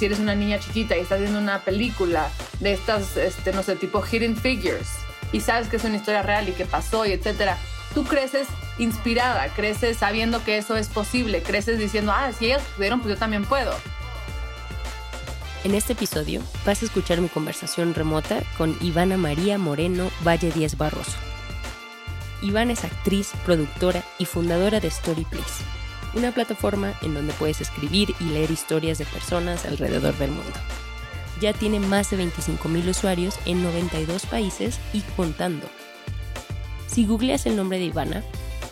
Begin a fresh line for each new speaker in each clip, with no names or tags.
Si eres una niña chiquita y estás viendo una película de estas, este, no sé, tipo Hidden Figures, y sabes que es una historia real y que pasó y etcétera, tú creces inspirada, creces sabiendo que eso es posible, creces diciendo, ah, si ellos pudieron, pues yo también puedo.
En este episodio vas a escuchar mi conversación remota con Ivana María Moreno Valle Díaz Barroso. Ivana es actriz, productora y fundadora de Story Place, una plataforma en donde puedes escribir y leer historias de personas alrededor del mundo. Ya tiene más de 25.000 usuarios en 92 países y contando. Si googleas el nombre de Ivana,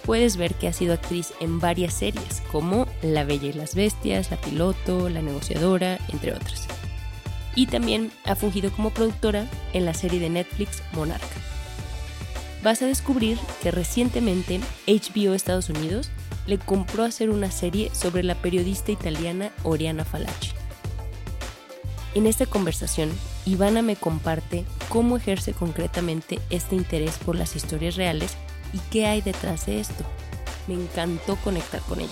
puedes ver que ha sido actriz en varias series como La Bella y las Bestias, La Piloto, La Negociadora, entre otras. Y también ha fungido como productora en la serie de Netflix Monarca. Vas a descubrir que recientemente HBO Estados Unidos le compró hacer una serie sobre la periodista italiana Oriana Falacci. En esta conversación, Ivana me comparte cómo ejerce concretamente este interés por las historias reales y qué hay detrás de esto. Me encantó conectar con ella.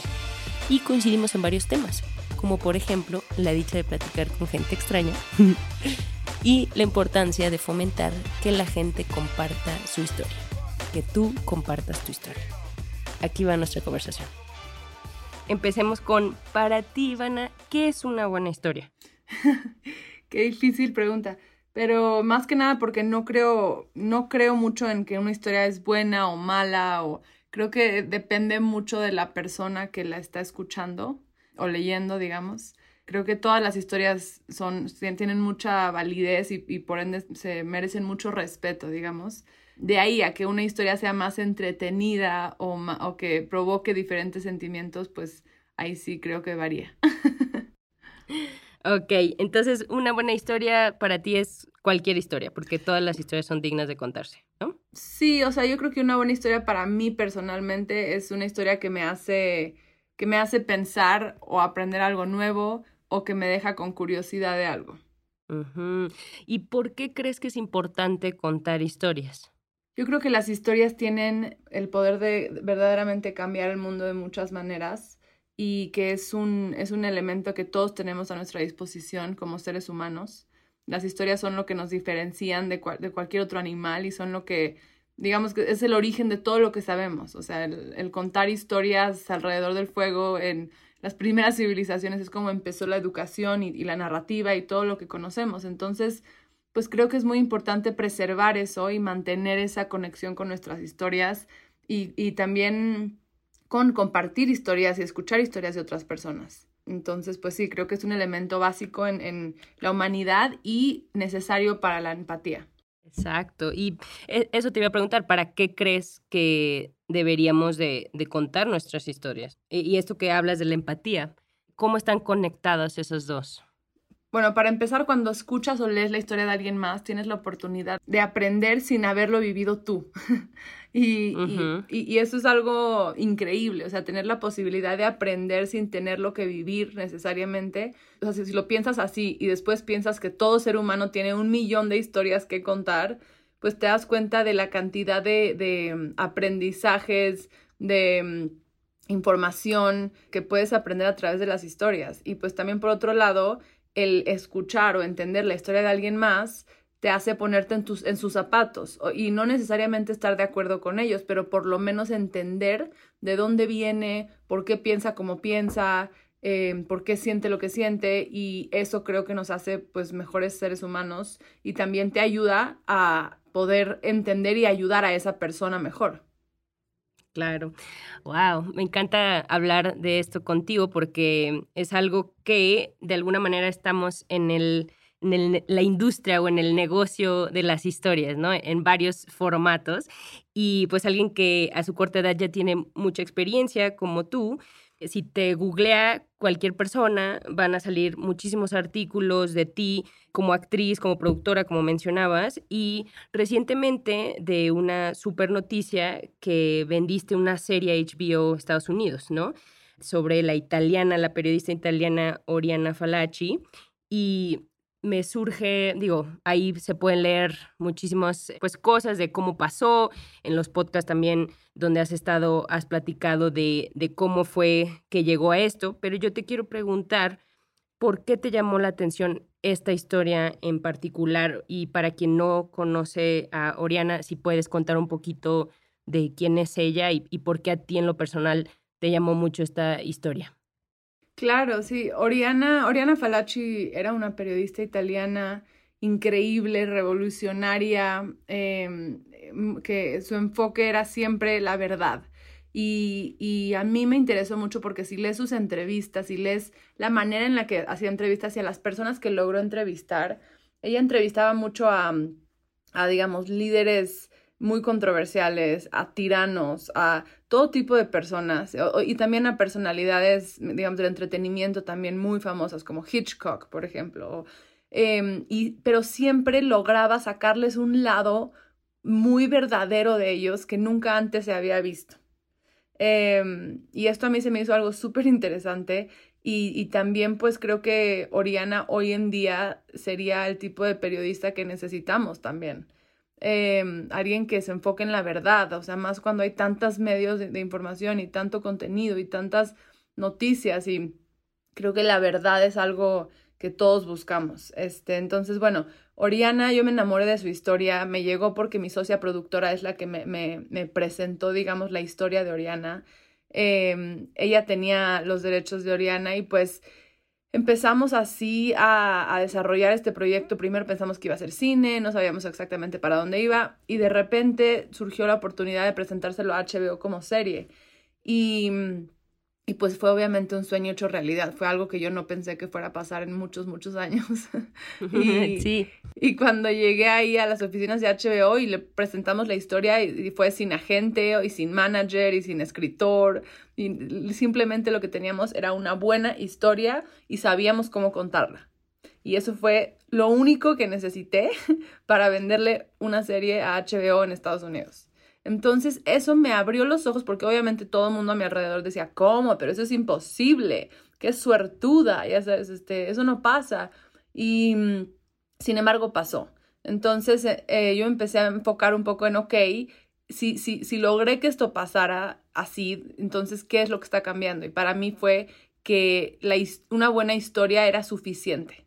Y coincidimos en varios temas, como por ejemplo la dicha de platicar con gente extraña y la importancia de fomentar que la gente comparta su historia, que tú compartas tu historia. Aquí va nuestra conversación. Empecemos con, para ti, Ivana, ¿qué es una buena historia?
Qué difícil pregunta. Pero más que nada porque no creo, no creo mucho en que una historia es buena o mala, o creo que depende mucho de la persona que la está escuchando o leyendo, digamos. Creo que todas las historias son, tienen mucha validez y, y por ende se merecen mucho respeto, digamos. De ahí a que una historia sea más entretenida o, que provoque diferentes sentimientos, pues ahí sí creo que varía.
Ok, entonces una buena historia para ti es cualquier historia, porque todas las historias son dignas de contarse, ¿no?
Sí, o sea, yo creo que una buena historia para mí personalmente es una historia que me hace que me hace pensar o aprender algo nuevo o que me deja con curiosidad de algo.
¿Y por qué crees que es importante contar historias?
Yo creo que las historias tienen el poder de verdaderamente cambiar el mundo de muchas maneras y que es un, es un elemento que todos tenemos a nuestra disposición como seres humanos. Las historias son lo que nos diferencian de, de cualquier otro animal y son lo que, digamos que es el origen de todo lo que sabemos. O sea, el, el contar historias alrededor del fuego en las primeras civilizaciones es como empezó la educación y, y la narrativa y todo lo que conocemos. Entonces, pues creo que es muy importante preservar eso y mantener esa conexión con nuestras historias y, y también con compartir historias y escuchar historias de otras personas. Entonces, pues sí, creo que es un elemento básico en, en la humanidad y necesario para la empatía.
Exacto. Y e- eso te iba a preguntar, ¿para qué crees que deberíamos de, de contar nuestras historias? Y, y esto que hablas de la empatía, ¿cómo están conectadas esas dos?
Bueno, para empezar, cuando escuchas o lees la historia de alguien más, tienes la oportunidad de aprender sin haberlo vivido tú. y, eso es algo increíble, o sea, tener la posibilidad de aprender sin tenerlo que vivir necesariamente. O sea, si, si lo piensas así y después piensas que todo ser humano tiene un millón de historias que contar, pues te das cuenta de la cantidad de, de, mm, aprendizajes, de mm, información que puedes aprender a través de las historias. Y pues también por otro lado, el escuchar o entender la historia de alguien más te hace ponerte en, tus, en sus zapatos y no necesariamente estar de acuerdo con ellos, pero por lo menos entender de dónde viene, por qué piensa como piensa, eh, por qué siente lo que siente y eso creo que nos hace pues mejores seres humanos y también te ayuda a poder entender y ayudar a esa persona mejor.
Claro. Wow, me encanta hablar de esto contigo porque es algo que de alguna manera estamos en el en la industria o en el negocio de las historias, ¿no? En varios formatos. Y pues alguien que a su corta edad ya tiene mucha experiencia como tú, si te googlea cualquier persona, van a salir muchísimos artículos de ti como actriz, como productora, como mencionabas. Y recientemente de una super noticia que vendiste una serie HBO Estados Unidos, ¿no? Sobre la italiana, la periodista italiana Oriana Falacci. Y me surge, digo, ahí se pueden leer muchísimas pues, cosas de cómo pasó, en los podcasts también donde has estado, has platicado de, de cómo fue que llegó a esto, pero yo te quiero preguntar, ¿por qué te llamó la atención esta historia en particular? Y para quien no conoce a Oriana, si puedes contar un poquito de quién es ella y, y por qué a ti en lo personal te llamó mucho esta historia.
Claro, sí. Oriana, Oriana Falacci era una periodista italiana increíble, revolucionaria, em, em, que su enfoque era siempre la verdad. Y, y, a mí me interesó mucho porque si lees sus entrevistas, si lees la manera en la que hacía entrevistas y a las personas que logró entrevistar, ella entrevistaba mucho a, a digamos, líderes muy controversiales, a tiranos, a todo tipo de personas y también a personalidades, digamos, del entretenimiento también muy famosas, como Hitchcock, por ejemplo. Em, y, pero siempre lograba sacarles un lado muy verdadero de ellos que nunca antes se había visto. Em, y esto a mí se me hizo algo súper interesante y, y, también pues creo que Oriana hoy en día sería el tipo de periodista que necesitamos también. Em, alguien que se enfoque en la verdad, o sea, más cuando hay tantos medios de, información y tanto contenido y tantas noticias y creo que la verdad es algo que todos buscamos. Este, entonces, bueno, Oriana, yo me enamoré de su historia, me llegó porque mi socia productora es la que me, me, presentó, digamos, la historia de Oriana. Em, ella tenía los derechos de Oriana y pues empezamos así a, desarrollar este proyecto. Primero pensamos que iba a ser cine, no sabíamos exactamente para dónde iba y de repente surgió la oportunidad de presentárselo a HBO como serie. Y y pues fue obviamente un sueño hecho realidad, fue algo que yo no pensé que fuera a pasar en muchos, muchos años. y, sí. y cuando llegué ahí a las oficinas de HBO y le presentamos la historia y, fue sin agente y sin manager y sin escritor, y simplemente lo que teníamos era una buena historia y sabíamos cómo contarla. Y eso fue lo único que necesité para venderle una serie a HBO en Estados Unidos. Entonces eso me abrió los ojos porque obviamente todo el mundo a mi alrededor decía, ¿cómo? Pero eso es imposible, qué suertuda, ya sabes, este, eso no pasa. Y mm, sin embargo pasó. Entonces eh, eh, yo empecé a enfocar un poco en, ok, si, si, si logré que esto pasara así, entonces, ¿qué es lo que está cambiando? Y para mí fue que una buena historia era suficiente.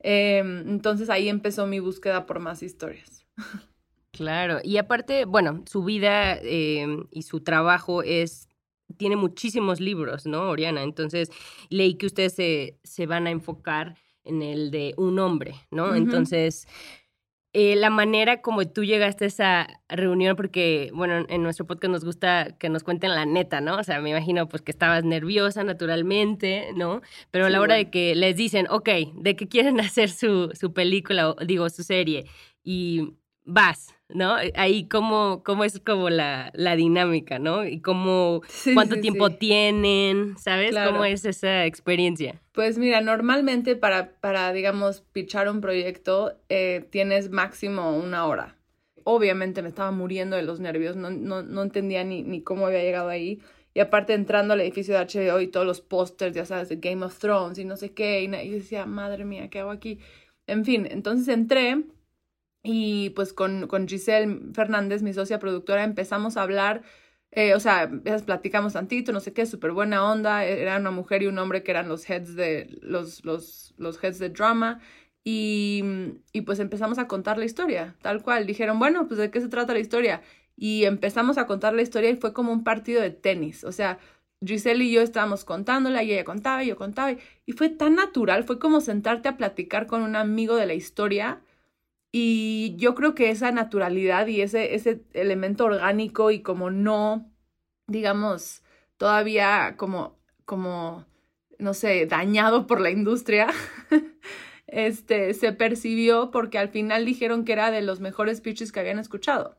Em, entonces ahí empezó mi búsqueda por más historias.
Claro, y aparte, bueno, su vida em, y su trabajo es tiene muchísimos libros, ¿no, Oriana? Entonces, leí que ustedes se, se van a enfocar en el de un hombre, ¿no? Entonces, eh, la manera como tú llegaste a esa reunión, porque, bueno, en nuestro podcast nos gusta que nos cuenten la neta, ¿no? O sea, me imagino pues que estabas nerviosa naturalmente, ¿no? Pero a la hora de que les dicen, ok, de que quieren hacer su, su película, digo, su serie, y vas, ¿no? Ahí cómo, cómo es como la, la dinámica, ¿no? Y cómo, cuánto tiempo tienen, ¿sabes? ¿Cómo es esa experiencia?
Pues mira, normalmente para, para digamos, pichar un proyecto eh, tienes máximo una hora. Obviamente me estaba muriendo de los nervios, no, no, no entendía ni, ni cómo había llegado ahí. Y aparte entrando al edificio de HBO y todos los pósters, ya sabes, de Game of Thrones y no sé qué, y, y decía, madre mía, ¿qué hago aquí? En fin, entonces entré y pues con, con Giselle Fernández, mi socia productora, empezamos a hablar, eh, o sea, platicamos tantito, no sé qué, súper buena onda, e, era una mujer y un hombre que eran los heads de, los, los, los heads de drama, y, y pues empezamos a contar la historia, tal cual. Dijeron, bueno, pues de qué se trata la historia. Y empezamos a contar la historia y fue como un partido de tenis, o sea, Giselle y yo estábamos contándola y ella contaba y yo contaba y fue tan natural, fue como sentarte a platicar con un amigo de la historia y yo creo que esa naturalidad y ese, ese elemento orgánico y como no, digamos, todavía como, como, no sé, dañado por la industria, este, se percibió porque al final dijeron que era de los mejores pitches que habían escuchado.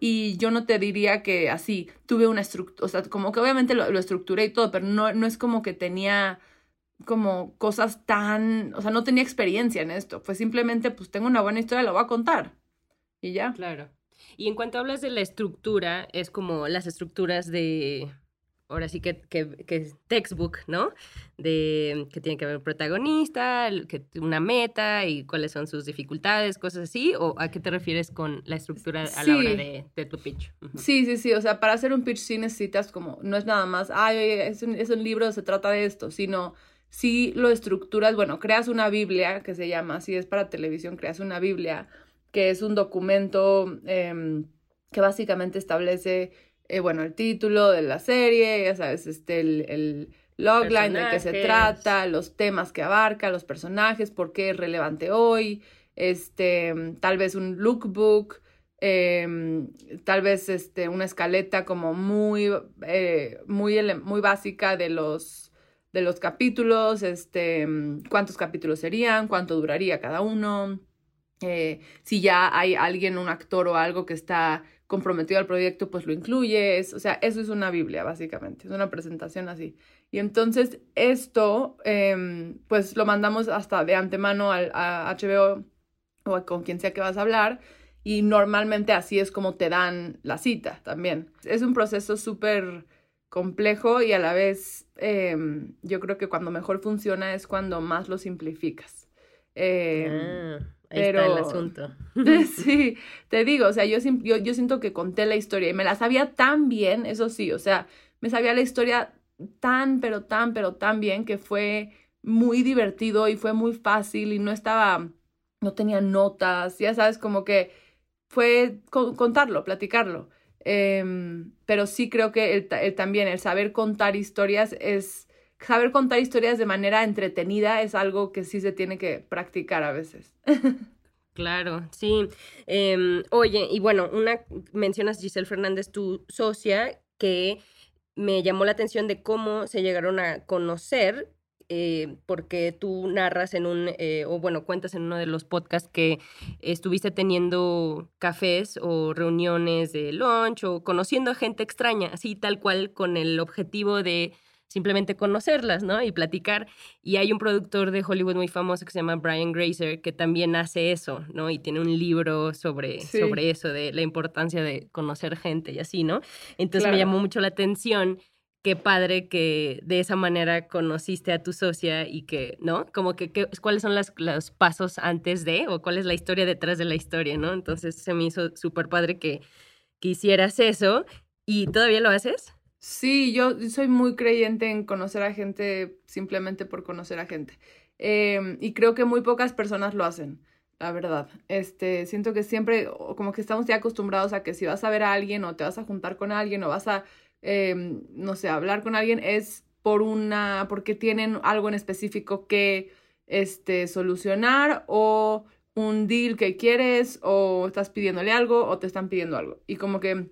Y yo no te diría que así, tuve una estructura, o sea, como que obviamente lo, lo estructuré y todo, pero no, no es como que tenía como cosas tan, o sea, no tenía experiencia en esto, fue simplemente, pues tengo una buena historia, la voy a contar. Y ya.
Claro. Y en cuanto hablas de la estructura, es como las estructuras de, ahora sí que, que, que textbook, ¿no? De que tiene que haber un protagonista, que una meta y cuáles son sus dificultades, cosas así, o a qué te refieres con la estructura a la hora de, de tu pitch.
Sí, sí, sí, o sea, para hacer un pitch sí necesitas como, no es nada más, ay, es un, es un libro, se trata de esto, sino si lo estructuras, bueno, creas una Biblia, que se llama, si es para televisión, creas una Biblia, que es un documento eh, que básicamente establece, eh, bueno, el título de la serie, ya sabes, este, el, el logline de qué se trata, los temas que abarca, los personajes, por qué es relevante hoy, este, tal vez un lookbook, eh, tal vez este, una escaleta como muy, eh, muy, muy básica de los de los capítulos, este, cuántos capítulos serían, cuánto duraría cada uno, eh, si ya hay alguien, un actor o algo que está comprometido al proyecto, pues lo incluyes, o sea, eso es una Biblia, básicamente, es una presentación así. Y entonces esto, eh, pues lo mandamos hasta de antemano al, a HBO o con quien sea que vas a hablar, y normalmente así es como te dan la cita también. Es un proceso súper complejo y a la vez em, yo creo que cuando mejor funciona es cuando más lo simplificas.
Em, ah, ahí está el asunto.
sí, te digo, o sea, yo, yo, yo siento que conté la historia y me la sabía tan bien, eso sí, o sea, me sabía la historia tan, pero tan, pero tan bien que fue muy divertido y fue muy fácil y no estaba, no tenía notas, ya sabes, como que fue contarlo, platicarlo. Em, pero sí creo que el, también el saber contar historias es, saber contar historias de manera entretenida es algo que sí se tiene que practicar a veces.
Claro, sí. Em, oye, y bueno, una mencionas Giselle Fernández, tu socia, que me llamó la atención de cómo se llegaron a conocer eh, porque tú narras en un, eh, o bueno, cuentas en uno de los podcasts que estuviste teniendo cafés o reuniones de lunch o conociendo a gente extraña, así tal cual con el objetivo de simplemente conocerlas, ¿no? Y platicar. Y hay un productor de Hollywood muy famoso que se llama Brian Grazer que también hace eso, ¿no? Y tiene un libro sobre, sobre eso, de la importancia de conocer gente y así, ¿no? Entonces me llamó mucho la atención qué padre que de esa manera conociste a tu socia y que, ¿no? Como que, cuáles son las, los pasos antes de o cuál es la historia detrás de la historia, ¿no? Entonces se me hizo súper padre que, que hicieras eso y todavía lo haces.
Sí, yo soy muy creyente en conocer a gente simplemente por conocer a gente. Em, y creo que muy pocas personas lo hacen, la verdad. Este, siento que siempre, como que estamos ya acostumbrados a que si vas a ver a alguien o te vas a juntar con alguien o vas a Em, no sé, hablar con alguien es por una, porque tienen algo en específico que este, solucionar o un deal que quieres o estás pidiéndole algo o te están pidiendo algo. Y como que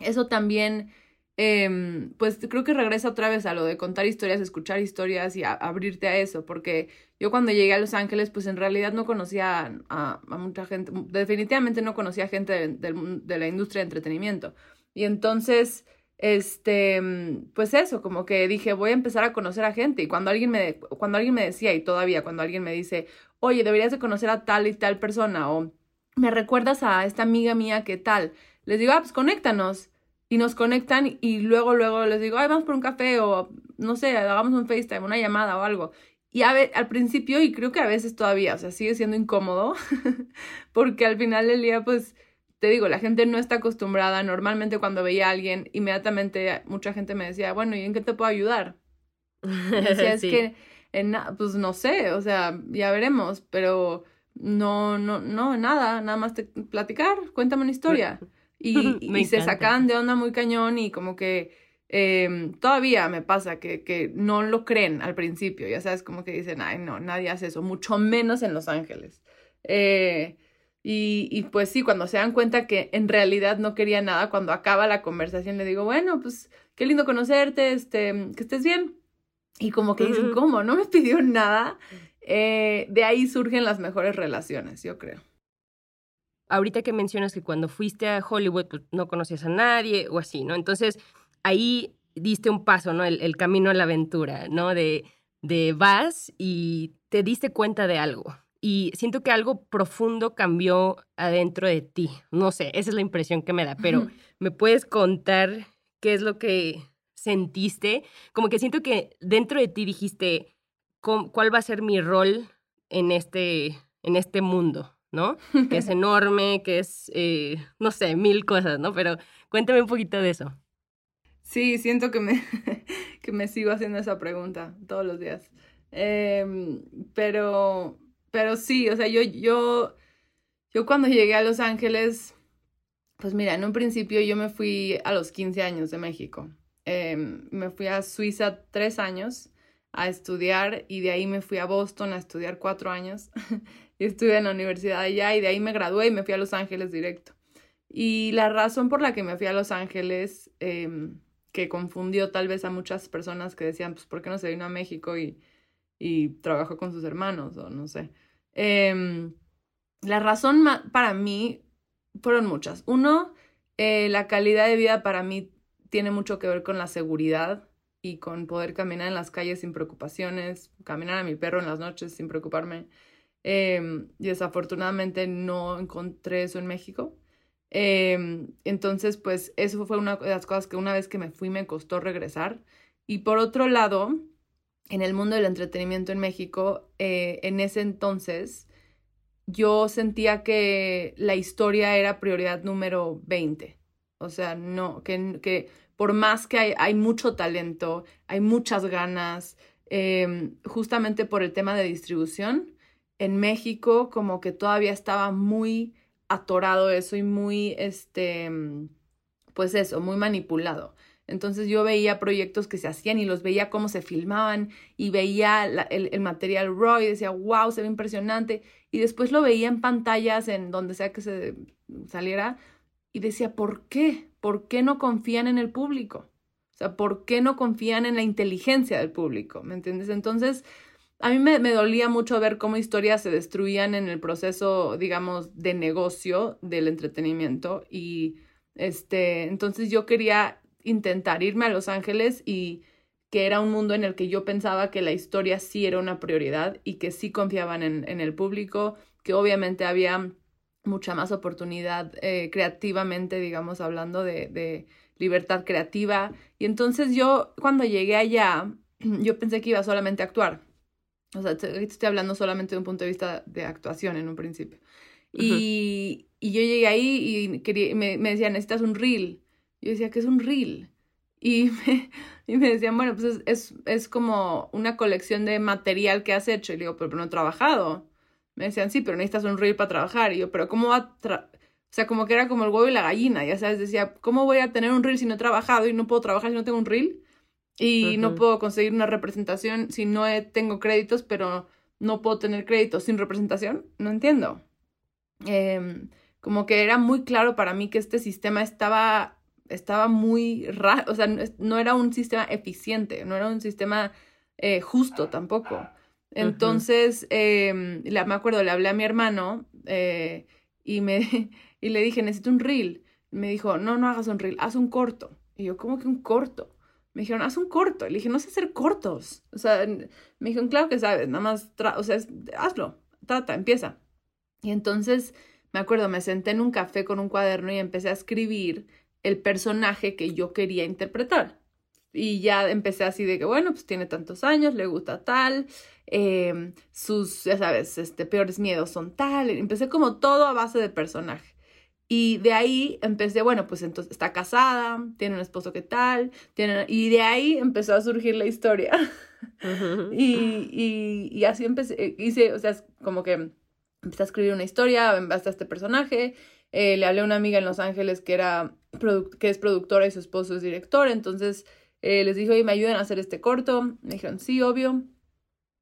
eso también, em, pues creo que regresa otra vez a lo de contar historias, escuchar historias y abrirte a eso, porque yo cuando llegué a Los Ángeles, pues en realidad no conocía a, mucha gente, definitivamente no conocía gente de la industria de entretenimiento. Y entonces este, mm, pues eso, como que dije, voy a empezar a conocer a gente. Y cuando alguien me, cuando alguien me decía, y todavía cuando alguien me dice, oye, deberías de conocer a tal y tal persona, o me recuerdas a esta amiga mía que tal, les digo, ah, pues conéctanos. Y nos conectan y luego, luego les digo, ay, vamos por un café o no sé, hagamos un FaceTime, una llamada o algo. Y a al principio, y creo que a veces todavía, o sea, sigue siendo incómodo, porque al final del día, pues, te digo, la gente no está acostumbrada. Normalmente cuando veía a alguien, inmediatamente mucha gente me decía, bueno, ¿y en qué te puedo ayudar? decía, es que, en, pues no sé, o sea, ya veremos, pero no, no, no, nada, nada más te, platicar, cuéntame una historia. Y, y se sacan de onda muy cañón y como que eh, todavía me pasa que, que no lo creen al principio, ya sabes, como que dicen, ay, no, nadie hace eso, mucho menos en Los Ángeles. Eh, y, y, pues sí, cuando se dan cuenta que en realidad no quería nada, cuando acaba la conversación le digo, bueno, pues qué lindo conocerte, este, que estés bien. Y como que dicen, ¿cómo? No me pidió nada. eh, de ahí surgen las mejores relaciones, yo creo.
Ahorita que mencionas que cuando fuiste a Hollywood pues, no conocías a nadie o así, ¿no? Entonces ahí diste un paso, ¿no? El, camino a la aventura, ¿no? De, de vas y te diste cuenta de algo. Y siento que algo profundo cambió adentro de ti. No sé, esa es la impresión que me da, pero ¿me puedes contar qué es lo que sentiste? Como que siento que dentro de ti dijiste, ¿cuál va a ser mi rol en este, en este mundo? ¿No? Que es enorme, que es, eh, no sé, mil cosas, ¿no? Pero cuéntame un poquito de eso.
Sí, siento que me, que me sigo haciendo esa pregunta todos los días. Em, pero, pero sí, o sea, yo, yo, yo cuando llegué a Los Ángeles, pues mira, en un principio yo me fui a los 15 años de México. Em, me fui a Suiza tres años a estudiar y de ahí me fui a Boston a estudiar cuatro años y estuve en la universidad allá y de ahí me gradué y me fui a Los Ángeles directo. Y la razón por la que me fui a Los Ángeles eh, que confundió tal vez a muchas personas que decían, pues, ¿por qué no se vino a México y, y trabajó con sus hermanos? O no sé. Em, la razón para mí fueron muchas. Uno, eh, la calidad de vida para mí tiene mucho que ver con la seguridad y con poder caminar en las calles sin preocupaciones, caminar a mi perro en las noches sin preocuparme. Eh, desafortunadamente no encontré eso en México. Em, entonces, pues eso fue una de las cosas que una vez que me fui me costó regresar. Y por otro lado, en el mundo del entretenimiento en México, eh, en ese entonces, yo sentía que la historia era prioridad número 20. O sea, no, que, que por más que hay, mucho talento, hay muchas ganas, em, justamente por el tema de distribución, en México como que todavía estaba muy atorado eso y muy, este, pues eso, muy manipulado. Entonces yo veía proyectos que se hacían y los veía cómo se filmaban y veía el, material raw y decía, wow, se ve impresionante. Y después lo veía en pantallas, en donde sea que se saliera, y decía, ¿por qué? ¿Por qué no confían en el público? O sea, ¿por qué no confían en la inteligencia del público? ¿Me entiendes? Entonces, a mí me, dolía mucho ver cómo historias se destruían en el proceso, digamos, de negocio del entretenimiento. Y este, entonces yo quería intentar irme a Los Ángeles y que era un mundo en el que yo pensaba que la historia sí era una prioridad y que sí confiaban en, el público, que obviamente había mucha más oportunidad eh, creativamente, digamos, hablando de, de libertad creativa. Y entonces yo, cuando llegué allá, yo pensé que iba solamente a actuar o sea, estoy hablando solamente de un punto de vista de actuación en un principio. y, y, yo llegué ahí y quería, me, me, decían, necesitas un reel. Yo decía, ¿qué es un reel? Y me, y me decían, bueno, pues es, es, es, como una colección de material que has hecho. Y le digo, pero, no he trabajado. Me decían, sí, pero necesitas un reel para trabajar. Y yo, pero ¿cómo va a O sea, como que era como el huevo y la gallina, ya sabes, decía, ¿cómo voy a tener un reel si no he trabajado y no puedo trabajar si no tengo un reel? y no puedo conseguir una representación si no tengo créditos, pero no puedo tener créditos sin representación. No entiendo. Em, como que era muy claro para mí que este sistema estaba, estaba muy raro, o sea, no, era un sistema eficiente, no era un sistema eh, justo tampoco. Entonces, eh, me acuerdo, le hablé a mi hermano eh, y, me, y le dije, necesito un reel. Me dijo, no, no hagas un reel, haz un corto. Y yo, ¿cómo que un corto? Me dijeron, haz un corto. Le dije, no sé hacer cortos. O sea, me dijeron, claro que sabes, nada más, o sea, hazlo, trata, empieza. Y entonces, me acuerdo, me senté en un café con un cuaderno y empecé a escribir el personaje que yo quería interpretar. Y ya empecé así de que, bueno, pues tiene tantos años, le gusta tal, em, sus, ya sabes, este, peores miedos son tal. Empecé como todo a base de personaje. Y de ahí empecé, bueno, pues entonces está casada, tiene un esposo que tal, tiene, y de ahí empezó a surgir la historia. y, y, así empecé, eh, hice, o sea, como que empecé a escribir una historia en base a este personaje. Eh, le hablé a una amiga en Los Ángeles que, era que es productora y su esposo es director, entonces eh, les dije, oye, me ayudan a hacer este corto. Me dijeron, sí, obvio.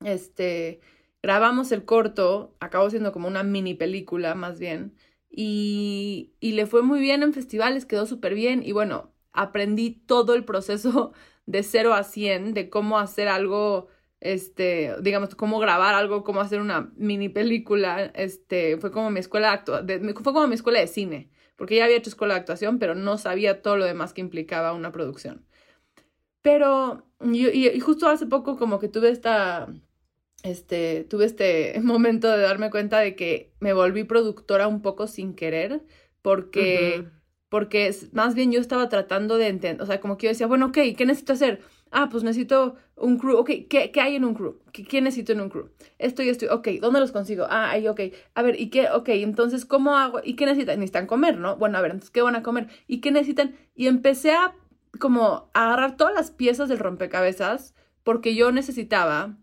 Este, grabamos el corto, acabó siendo como una mini película más bien y, y le fue muy bien en festivales, quedó súper bien y bueno, aprendí todo el proceso de 0 a 100 de cómo hacer algo este, digamos, cómo grabar algo, cómo hacer una mini película, este, fue como mi escuela de fue como mi escuela de cine, porque ya había hecho escuela de actuación, pero no sabía todo lo demás que implicaba una producción. Pero, y, justo hace poco como que tuve esta, este, tuve este momento de darme cuenta de que me volví productora un poco sin querer, porque, porque más bien yo estaba tratando de entender, o sea, como que yo decía, bueno, ok, ¿qué necesito hacer? Ah, pues necesito un crew. Ok, ¿qué, hay en un crew? ¿Qué, necesito en un crew? Esto y esto. Ok, ¿dónde los consigo? Ah, ahí, ok. A ver, ¿y qué? Ok, entonces, ¿cómo hago? ¿Y qué necesitan? Necesitan comer, ¿no? Bueno, a ver, entonces, ¿qué van a comer? ¿Y qué necesitan? Y empecé a como agarrar todas las piezas del rompecabezas porque yo necesitaba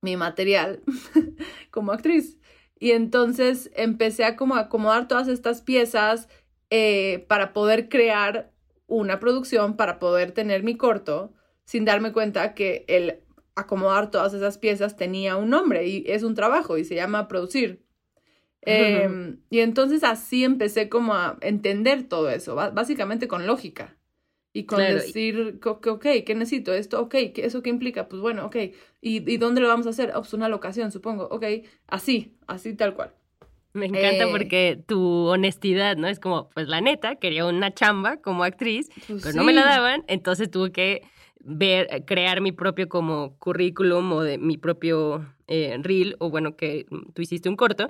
mi material como actriz. Y entonces empecé a como acomodar todas estas piezas eh, para poder crear una producción, para poder tener mi corto sin darme cuenta que el acomodar todas esas piezas tenía un nombre y es un trabajo y se llama producir. Em, y entonces así empecé como a entender todo eso, básicamente con lógica. Y con decir, ok, ¿qué necesito? Esto, ok, ¿eso qué implica? Pues bueno, ok. ¿Y, dónde lo vamos a hacer? Oh, pues una locación, supongo. Ok, así, así tal cual.
Me encanta eh, porque tu honestidad, ¿no? Es como, pues la neta, quería una chamba como actriz, pues pero no me la daban, entonces tuve que ver, eh, crear mi propio como currículum o de mi propio eh, reel, o bueno, que tú hiciste un corto,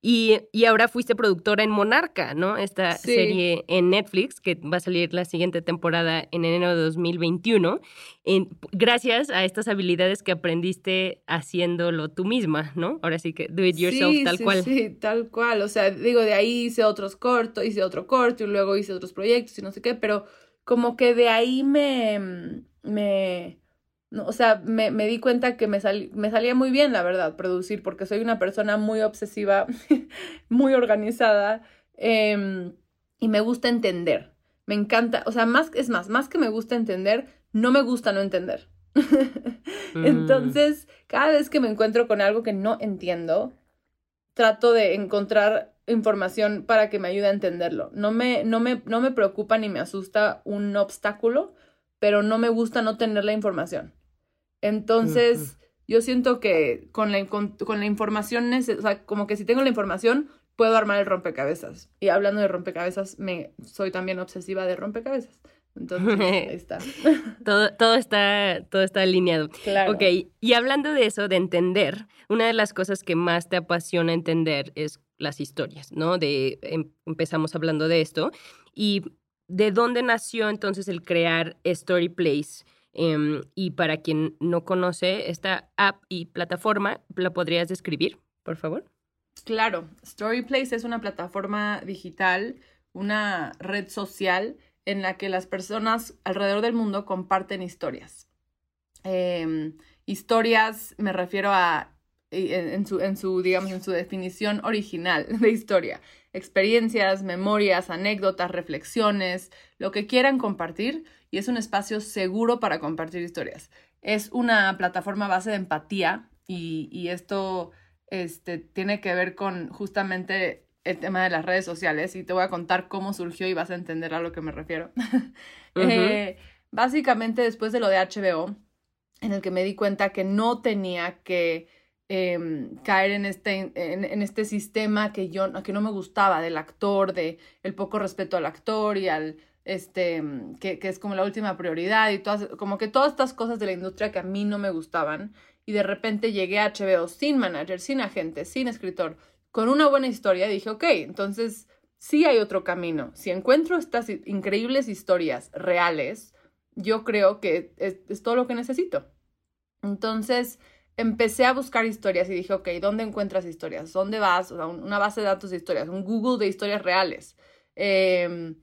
y, y ahora fuiste productora en Monarca, ¿no? Esta serie en Netflix, que va a salir la siguiente temporada en enero de 2021, en, gracias a estas habilidades que aprendiste haciéndolo tú misma, ¿no? Ahora sí que do it yourself tal cual.
Sí, tal cual, o sea, digo, de ahí hice otros cortos, hice otro corto y luego hice otros proyectos y no sé qué, pero como que de ahí me me, no, o sea, me, me, di cuenta que me, me salía muy bien, la verdad, producir, porque soy una persona muy obsesiva, muy organizada, em, y me gusta entender. Me encanta, o sea, más, es más, más que me gusta entender, no me gusta no entender. Mm. Entonces, cada vez que me encuentro con algo que no entiendo, trato de encontrar información para que me ayude a entenderlo. No me, no me, no me preocupa ni me asusta un obstáculo, pero no me gusta no tener la información. Entonces, yo siento que con la, con, la información, o sea, como que si tengo la información, puedo armar el rompecabezas. Y hablando de rompecabezas, me, soy también obsesiva de rompecabezas. Entonces, ahí está.
todo, todo, está. todo está alineado. Claro. Ok, y hablando de eso, de entender, una de las cosas que más te apasiona entender es las historias, ¿no? De, em, empezamos hablando de esto. Y ¿De dónde nació entonces el crear Story Place? Em, y para quien no conoce esta app y plataforma, ¿la podrías describir, por favor?
Claro, Story Place es una plataforma digital, una red social en la que las personas alrededor del mundo comparten historias. Em, historias, me refiero a, en su, en su, digamos, en su definición original de historia experiencias, memorias, anécdotas, reflexiones, lo que quieran compartir y es un espacio seguro para compartir historias. Es una plataforma base de empatía y, esto este, tiene que ver con justamente el tema de las redes sociales y te voy a contar cómo surgió y vas a entender a lo que me refiero. Eh, básicamente después de lo de HBO, en el que me di cuenta que no tenía que Em, caer en este, en, este sistema que yo que no me gustaba del actor, de el poco respeto al actor y al este que, que, es como la última prioridad y todas, como que todas estas cosas de la industria que a mí no me gustaban. Y de repente llegué a HBO sin manager, sin agente, sin escritor, con una buena historia, dije, ok, entonces sí hay otro camino. Si encuentro estas increíbles historias reales, yo creo que es, es todo lo que necesito. Entonces, empecé a buscar historias y dije, ok, ¿dónde encuentras historias? ¿Dónde vas? O sea, una base de datos de historias, un Google de historias reales. Em,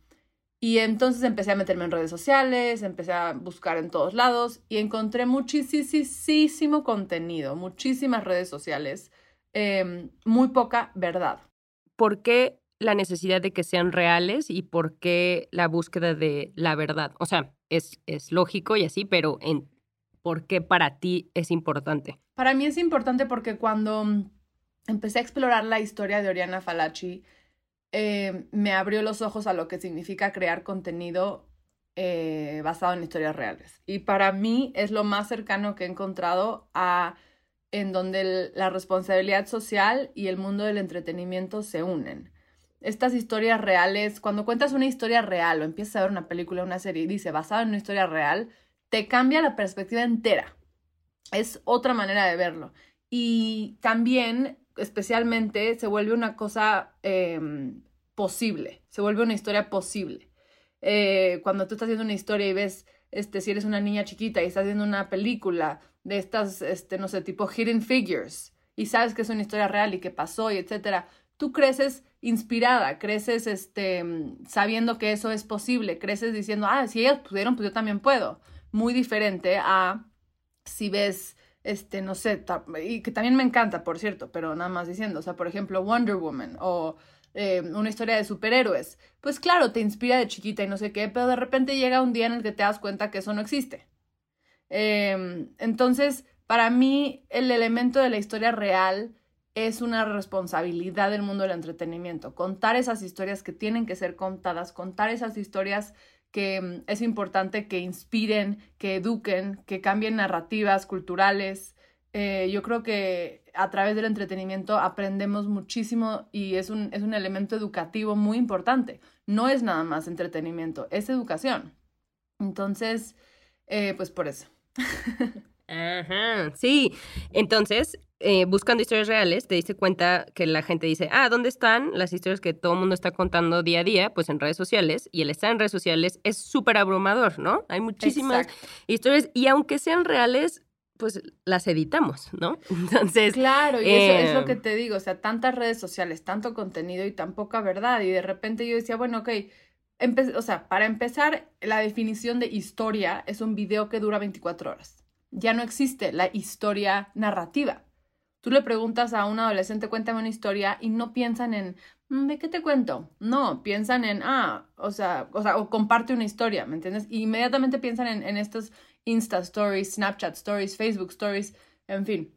y entonces empecé a meterme en redes sociales, empecé a buscar en todos lados y encontré muchísimo contenido, muchísimas redes sociales, em, muy poca verdad.
¿Por qué la necesidad de que sean reales y por qué la búsqueda de la verdad? O sea, es, es lógico y así, pero en, ¿por qué para ti es importante?
Para mí es importante porque cuando mm, empecé a explorar la historia de Oriana Falachi, eh, me abrió los ojos a lo que significa crear contenido eh, basado en historias reales. Y para mí es lo más cercano que he encontrado a en donde la responsabilidad social y el mundo del entretenimiento se unen. Estas historias reales, cuando cuentas una historia real o empiezas a ver una película, una serie y dice basada en una historia real, te cambia la perspectiva entera. Es otra manera de verlo. Y también, especialmente, se vuelve una cosa em, posible, se vuelve una historia posible. Eh, cuando tú estás haciendo una historia y ves, este, si eres una niña chiquita y estás viendo una película de estas, este, no sé, tipo Hidden Figures, y sabes que es una historia real y que pasó y etcétera, tú creces inspirada, creces este, sabiendo que eso es posible, creces diciendo, ah, si ellas pudieron, pues yo también puedo. Muy diferente a si ves, este, no sé, y que también me encanta, por cierto, pero nada más diciendo, o sea, por ejemplo, Wonder Woman o eh, una historia de superhéroes. Pues claro, te inspira de chiquita y no sé qué, pero de repente llega un día en el que te das cuenta que eso no existe. Em, entonces, para mí, el elemento de la historia real es una responsabilidad del mundo del entretenimiento. Contar esas historias que tienen que ser contadas, contar esas historias que mm, es importante que inspiren, que eduquen, que cambien narrativas culturales. Eh, yo creo que a través del entretenimiento aprendemos muchísimo y es un, es un elemento educativo muy importante. No es nada más entretenimiento, es educación. Entonces, eh, pues por eso.
Ajá, sí. Entonces, eh, buscando historias reales, te diste cuenta que la gente dice, ah, ¿dónde están las historias que todo el mundo está contando día a día? Pues en redes sociales. Y el estar en redes sociales es súper abrumador, ¿no? Hay muchísimas historias y aunque sean reales, pues las editamos, ¿no?
Entonces. Claro, y eso es lo que em, te digo, o sea, tantas redes sociales, tanto contenido y tan poca verdad. Y de repente yo decía, bueno, ok, o sea, para empezar, la definición de historia es un video que dura 24 horas ya no existe la historia narrativa. Tú le preguntas a un adolescente, cuéntame una historia, y no piensan en, mm, ¿de qué te cuento? No, piensan en, ah, o sea, o, comparte una historia, ¿me entiendes? Y inmediatamente piensan en, en estos Insta Stories, Snapchat Stories, Facebook Stories, en fin.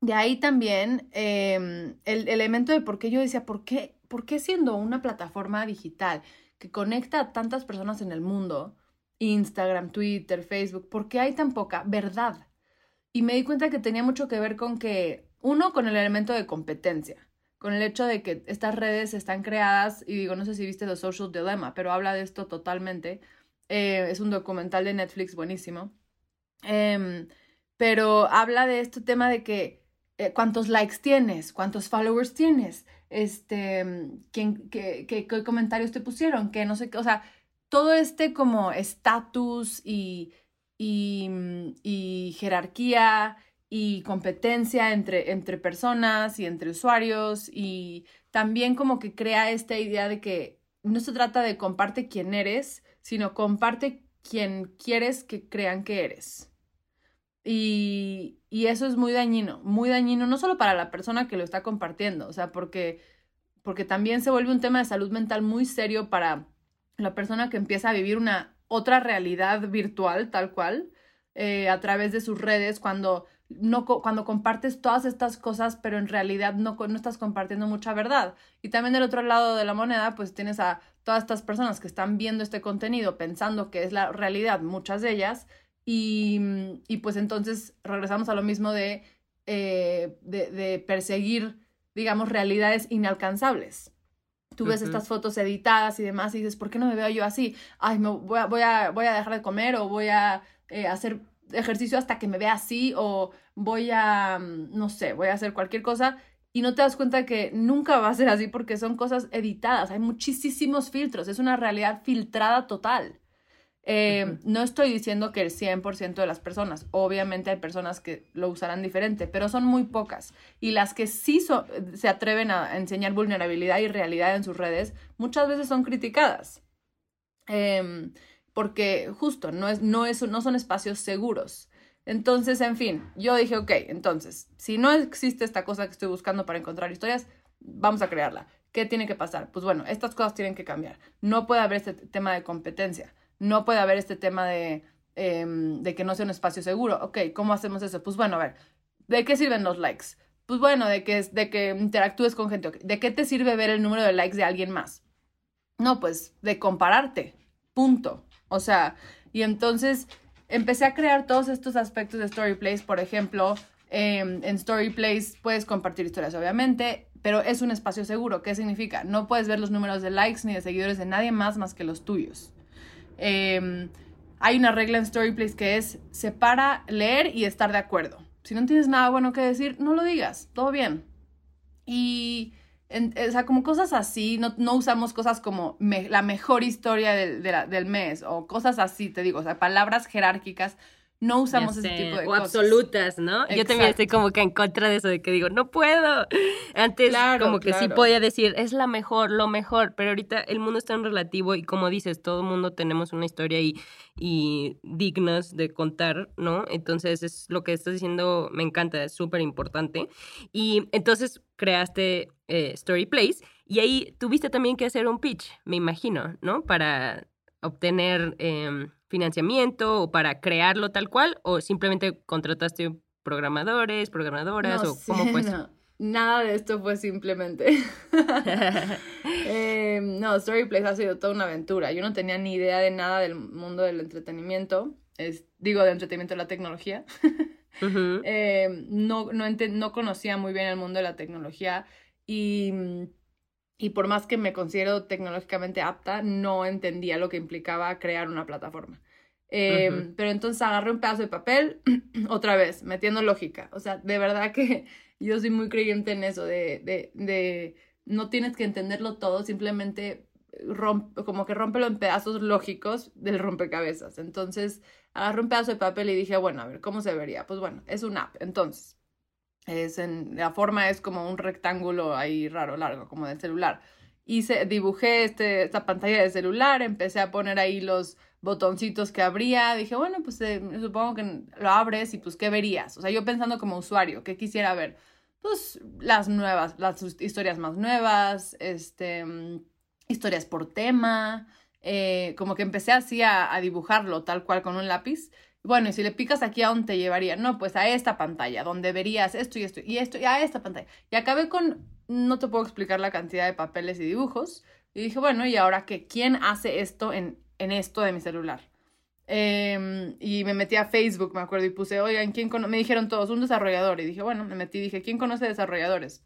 De ahí también em, el elemento de por qué yo decía, ¿por qué, ¿por qué siendo una plataforma digital que conecta a tantas personas en el mundo, Instagram, Twitter, Facebook, ¿por qué hay tan poca verdad? Y me di cuenta que tenía mucho que ver con que, uno, con el elemento de competencia, con el hecho de que estas redes están creadas, y digo, no sé si viste The Social Dilemma, pero habla de esto totalmente. Eh, es un documental de Netflix buenísimo. Em, pero habla de este tema de que eh, cuántos likes tienes, cuántos followers tienes, este, quién, qué, qué, qué comentarios te pusieron, que no sé qué, o sea, todo este como estatus y, mm, y, jerarquía y competencia entre, entre personas y entre usuarios y también como que crea esta idea de que no se trata de comparte quién eres, sino comparte quien quieres que crean que eres. Y, y, eso es muy dañino, muy dañino, no solo para la persona que lo está compartiendo, o sea, porque, porque también se vuelve un tema de salud mental muy serio para la persona que empieza a vivir una otra realidad virtual, tal cual, eh, a través de sus redes, cuando, no, cuando compartes todas estas cosas, pero en realidad no, no estás compartiendo mucha verdad. Y también del otro lado de la moneda, pues tienes a todas estas personas que están viendo este contenido pensando que es la realidad, muchas de ellas, y, y pues entonces regresamos a lo mismo de, eh, de perseguir, digamos, realidades inalcanzables. Tú ves estas fotos editadas y demás y dices, ¿por qué no me veo yo así? Ay, me voy, a, voy, a, voy a dejar de comer o voy a eh, hacer ejercicio hasta que me vea así o voy a, mm, no sé, voy a hacer cualquier cosa y no te das cuenta que nunca va a ser así porque son cosas editadas, hay muchísimos filtros, es una realidad filtrada total. Eh, no estoy diciendo que el 100% de las personas, obviamente hay personas que lo usarán diferente, pero son muy pocas. Y las que sí se atreven a enseñar vulnerabilidad y realidad en sus redes, muchas veces son criticadas. Em, porque justo no, es, no, es, no son espacios seguros. Entonces, en fin, yo dije, ok, entonces, si no existe esta cosa que estoy buscando para encontrar historias, vamos a crearla. ¿Qué tiene que pasar? Pues bueno, estas cosas tienen que cambiar. No puede haber este tema de competencia no puede haber este tema de, em, de que no sea un espacio seguro. Ok, ¿cómo hacemos eso? Pues bueno, a ver, ¿de qué sirven los likes? Pues bueno, de que, de que interactúes con gente. ¿De qué te sirve ver el número de likes de alguien más? No, pues de compararte. Punto. O sea, y entonces empecé a crear todos estos aspectos de Story Place, por ejemplo, em, en Story Place puedes compartir historias, obviamente, pero es un espacio seguro. ¿Qué significa? No puedes ver los números de likes ni de seguidores de nadie más más que los tuyos. Em, hay una regla en Storyplace que es separa leer y estar de acuerdo. Si no tienes nada bueno que decir, no lo digas, todo bien. Y, o sea, como cosas así, no, no usamos cosas como la mejor historia del mes o cosas así, te digo, o sea, palabras jerárquicas no usamos ese tipo de
o absolutas, ¿no? Yo también estoy como que en contra de eso, de que digo, no puedo. Antes como que sí podía decir, es la mejor, lo mejor, pero ahorita el mundo es tan relativo y como dices, todo el mundo tenemos una historia y, y dignas de contar, ¿no? Entonces es lo que estás diciendo, me encanta, es súper importante. Y entonces creaste eh, Story Place y ahí tuviste también que hacer un pitch, me imagino, ¿no? Para obtener... Em, financiamiento o para crearlo tal cual o simplemente contrataste programadores, programadoras o cómo fue eso?
Nada de esto fue simplemente. eh, no, Storyplace ha sido toda una aventura. Yo no tenía ni idea de nada del mundo del entretenimiento. Es, digo, del entretenimiento de la tecnología. eh, no, no, no conocía muy bien el mundo de la tecnología y y por más que me considero tecnológicamente apta, no entendía lo que implicaba crear una plataforma. Em, pero entonces agarré un pedazo de papel, otra vez, metiendo lógica. O sea, de verdad que yo soy muy creyente en eso, de, de, de no tienes que entenderlo todo, simplemente rompe, como que rómpelo en pedazos lógicos del rompecabezas. Entonces agarré un pedazo de papel y dije, bueno, a ver, ¿cómo se vería? Pues bueno, es una app. Entonces, es en, la forma es como un rectángulo ahí raro, largo, como del celular. Hice, dibujé este, esta pantalla de celular, empecé a poner ahí los botoncitos que abría. Dije, bueno, pues eh, supongo que lo abres y pues, ¿qué verías? O sea, yo pensando como usuario, ¿qué quisiera ver? Pues las nuevas, las historias más nuevas, este, mm, historias por tema. Eh, como que empecé así a dibujarlo tal cual con un lápiz bueno, y si le picas aquí, ¿a dónde te llevaría? No, pues a esta pantalla, donde verías esto y esto y esto, y a esta pantalla. Y acabé con, no te puedo explicar la cantidad de papeles y dibujos. Y dije, bueno, ¿y ahora qué? ¿Quién hace esto en, en esto de mi celular? Em, y me metí a Facebook, me acuerdo, y puse, oigan, ¿quién Me dijeron todos, un desarrollador. Y dije, bueno, me metí dije, ¿quién conoce desarrolladores?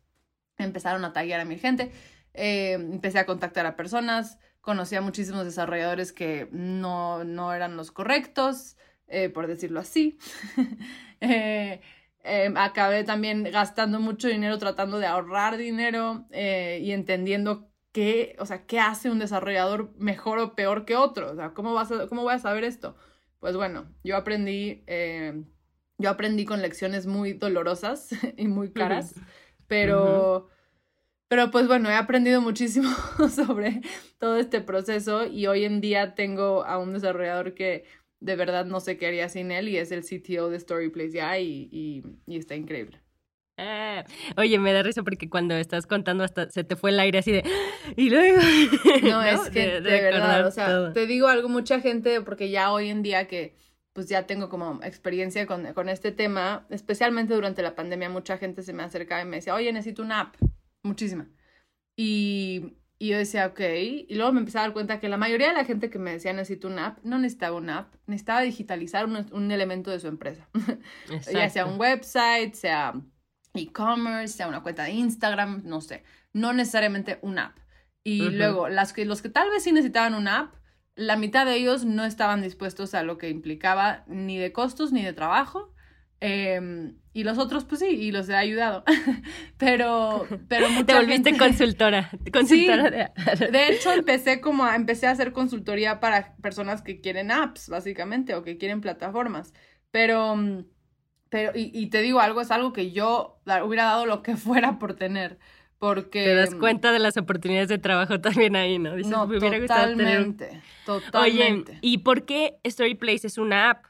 Empezaron a taguear a mi gente. Em, empecé a contactar a personas. Conocí a muchísimos desarrolladores que no, no eran los correctos. Eh, por decirlo así. Eh, em, acabé también gastando mucho dinero tratando de ahorrar dinero eh, y entendiendo qué, o sea, qué hace un desarrollador mejor o peor que otro. O sea, ¿cómo, vas cómo voy a saber esto? Pues bueno, yo aprendí, yo aprendí con lecciones muy dolorosas y muy caras, pero... Pero pues bueno, he aprendido muchísimo sobre todo este proceso y hoy en día tengo a un desarrollador que de verdad no sé qué haría sin él y es el CTO de Storyplace ya y, y, está increíble.
Ah, oye, me da risa porque cuando estás contando hasta se te fue el aire así de... Y luego...
No, es que de, verdad, o sea, te digo algo, mucha gente, porque ya hoy en día que pues ya tengo como experiencia con, con este tema, especialmente durante la pandemia, mucha gente se me acercaba y me decía, oye, necesito una app, muchísima. Y y yo decía, ok. Y luego me empecé a dar cuenta que la mayoría de la gente que me decía necesito una app, no necesitaba una app, necesitaba digitalizar un, un elemento de su empresa. ya sea un website, sea e-commerce, sea una cuenta de Instagram, no sé. No necesariamente una app. Y luego, las que, los que tal vez sí necesitaban una app, la mitad de ellos no estaban dispuestos a lo que implicaba ni de costos ni de trabajo. Eh, y los otros, pues sí, y los he ayudado. pero, pero mucha
Te volviste consultora. consultora
de... hecho, empecé como a, empecé a hacer consultoría para personas que quieren apps, básicamente, o que quieren plataformas. Pero, pero, y, y te digo algo, es algo que yo hubiera dado lo que fuera por tener. Porque...
Te das cuenta de las oportunidades de trabajo también ahí, ¿no?
Dices, no, totalmente, totalmente.
Oye, ¿y por qué Storyplace es una app?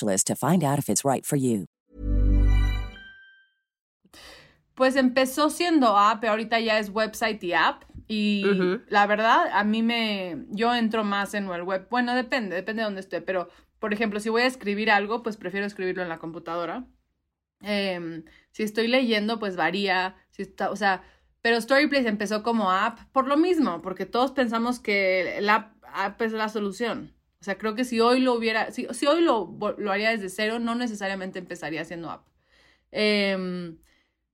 to find out if it's right for you.
Pues empezó siendo app, ahorita ya es website y app. Y la verdad, a mí me. Yo entro más en el web. Bueno, depende, depende de dónde esté. Pero, por ejemplo, si voy a escribir algo, pues prefiero escribirlo en la computadora. Em, si estoy leyendo, pues varía. Si está, o sea, pero Storyplace empezó como app por lo mismo, porque todos pensamos que la app es la solución. O sea, creo que si hoy lo hubiera, si, si hoy lo, lo, haría desde cero, no necesariamente empezaría haciendo app. Em,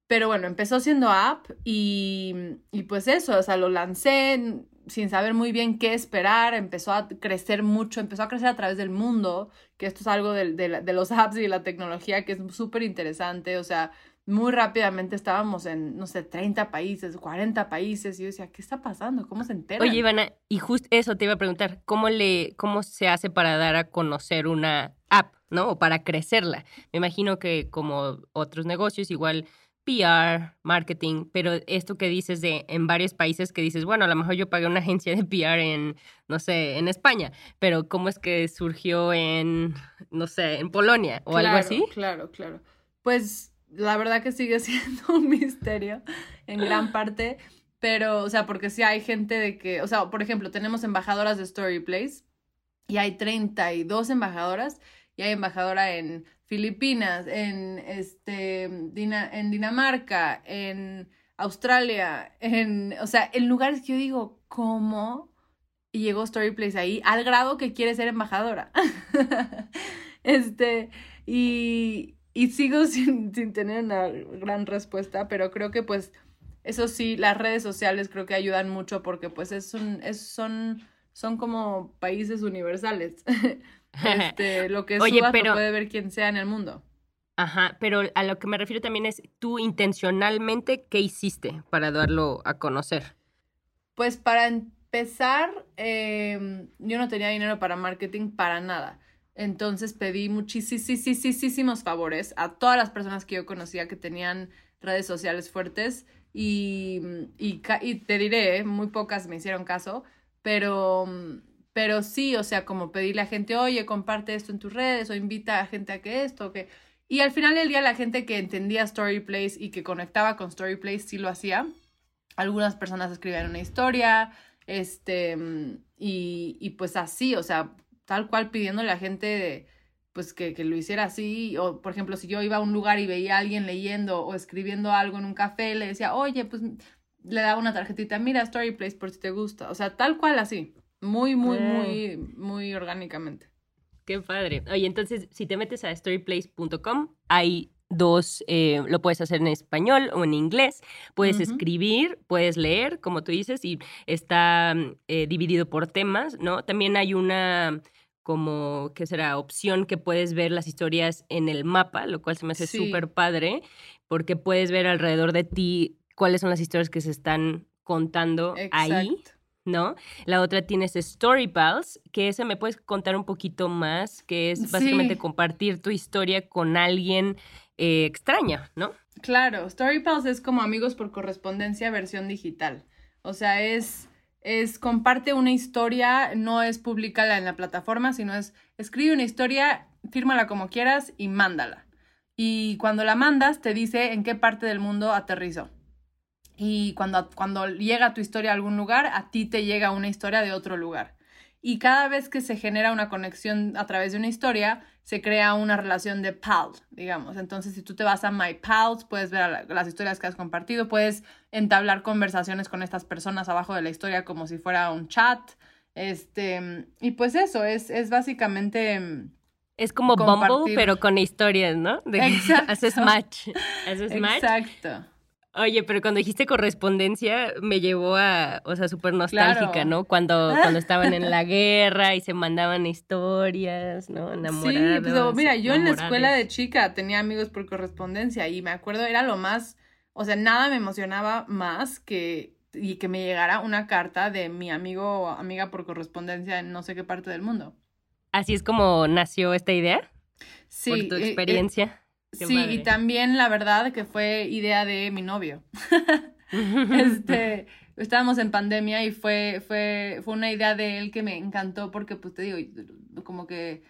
pero bueno, empezó siendo app y, y, pues eso, o sea, lo lancé sin saber muy bien qué esperar, empezó a crecer mucho, empezó a crecer a través del mundo, que esto es algo de, de, de los apps y la tecnología que es súper interesante, o sea, muy rápidamente estábamos en, no sé, 30 países, 40 países, y yo decía, ¿qué está pasando? ¿Cómo se entera?
Oye, Ivana, y justo eso te iba a preguntar, ¿cómo, le, ¿cómo se hace para dar a conocer una app, ¿no? O para crecerla. Me imagino que como otros negocios, igual PR, marketing, pero esto que dices de en varios países que dices, bueno, a lo mejor yo pagué una agencia de PR en, no sé, en España, pero ¿cómo es que surgió en, no sé, en Polonia o algo así?
Claro, claro. Pues la verdad que sigue siendo un misterio en gran parte, pero, o sea, porque sí hay gente de que, o sea, por ejemplo, tenemos embajadoras de Storyplace y hay 32 embajadoras y hay embajadora en Filipinas, en, este, en Dinamarca, en Australia, en, o sea, en lugares que yo digo, ¿cómo? Y llegó Storyplace ahí al grado que quiere ser embajadora. este, y, y sigo sin, sin tener una gran respuesta, pero creo que pues eso sí, las redes sociales creo que ayudan mucho porque pues es un, es, son, son como países universales. este, lo que Oye, subas pero... puede ver quien sea en el mundo.
Ajá, pero a lo que me refiero también es tú intencionalmente, ¿qué hiciste para darlo a conocer?
Pues para empezar, eh, yo no tenía dinero para marketing para nada. Entonces pedí muchísimos favores a todas las personas que yo conocía que tenían redes sociales fuertes y, te diré, ¿eh? muy pocas me hicieron caso, pero, pero sí, o sea, como pedirle a gente, oye, comparte esto en tus redes o invita a gente a que esto, que... Y al final del día la gente que entendía Storyplace y que conectaba con Storyplace sí lo hacía. Algunas personas escribían una historia, este, y, y pues así, o sea, tal cual pidiéndole a gente pues que, que, lo hiciera así, o por ejemplo, si yo iba a un lugar y veía a alguien leyendo o escribiendo algo en un café, le decía, oye, pues le daba una tarjetita, mira Storyplace por si te gusta, o sea, tal cual así, muy, muy, mm. muy, muy orgánicamente.
Qué padre. Oye, entonces, si te metes a storyplace.com, hay dos, eh, lo puedes hacer en español o en inglés, puedes escribir, puedes leer, como tú dices, y está eh, dividido por temas, ¿no? También hay una como, ¿qué será? Opción que puedes ver las historias en el mapa, lo cual se me hace súper padre, porque puedes ver alrededor de ti cuáles son las historias que se están contando ahí. ¿no? La otra tienes Story Pals, que esa me puedes contar un poquito más, que es básicamente compartir tu historia con alguien eh, extraña, ¿no?
Claro, Story Pals es como amigos por correspondencia versión digital. O sea, es es comparte una historia, no es publicarla en la plataforma, sino es escribe una historia, fírmala como quieras y mándala. Y cuando la mandas, te dice en qué parte del mundo aterrizó. Y cuando, cuando llega tu historia a algún lugar, a ti te llega una historia de otro lugar. Y cada vez que se genera una conexión a través de una historia, se crea una relación de pal, digamos. Entonces, si tú te vas a My Pals, puedes ver las historias que has compartido, puedes entablar conversaciones con estas personas abajo de la historia como si fuera un chat. Este, y pues eso, es, es básicamente...
Es como Bumble, pero con historias, ¿no?
De, Exacto.
Haces match. Haces match.
Exacto.
Oye, pero cuando dijiste correspondencia me llevó a, o sea, súper nostálgica, ¿no? Cuando, cuando estaban en la guerra y se mandaban historias, ¿no? Enamorados.
Sí, pero mira, yo en la escuela de chica tenía amigos por correspondencia y me acuerdo, era lo más, o sea, nada me emocionaba más que y que me llegara una carta de mi amigo o amiga por correspondencia en no sé qué parte del mundo.
Así es como nació esta idea.
Sí.
Por tu eh, eh,
sí, y también la verdad que fue idea de mi novio. este, estábamos en pandemia y fue, fue, fue una idea de él que me encantó porque, pues te digo, como que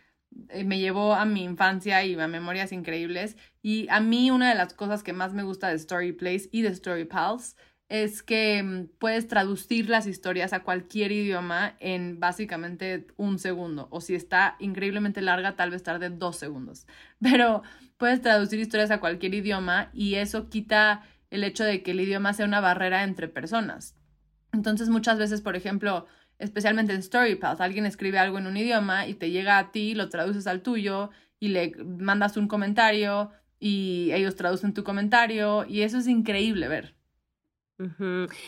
eh, me llevó a mi infancia y a memorias increíbles. Y a mí una de las cosas que más me gusta de Story Place y de Story Pulse es que mm, puedes traducir las historias a cualquier idioma en básicamente un segundo. O si está increíblemente larga, tal vez tarde dos segundos. Pero puedes traducir historias a cualquier idioma y eso quita el hecho de que el idioma sea una barrera entre personas. Entonces muchas veces, por ejemplo, especialmente en StoryPath, alguien escribe algo en un idioma y te llega a ti, lo traduces al tuyo y le mandas un comentario y ellos traducen tu comentario y eso es increíble ver.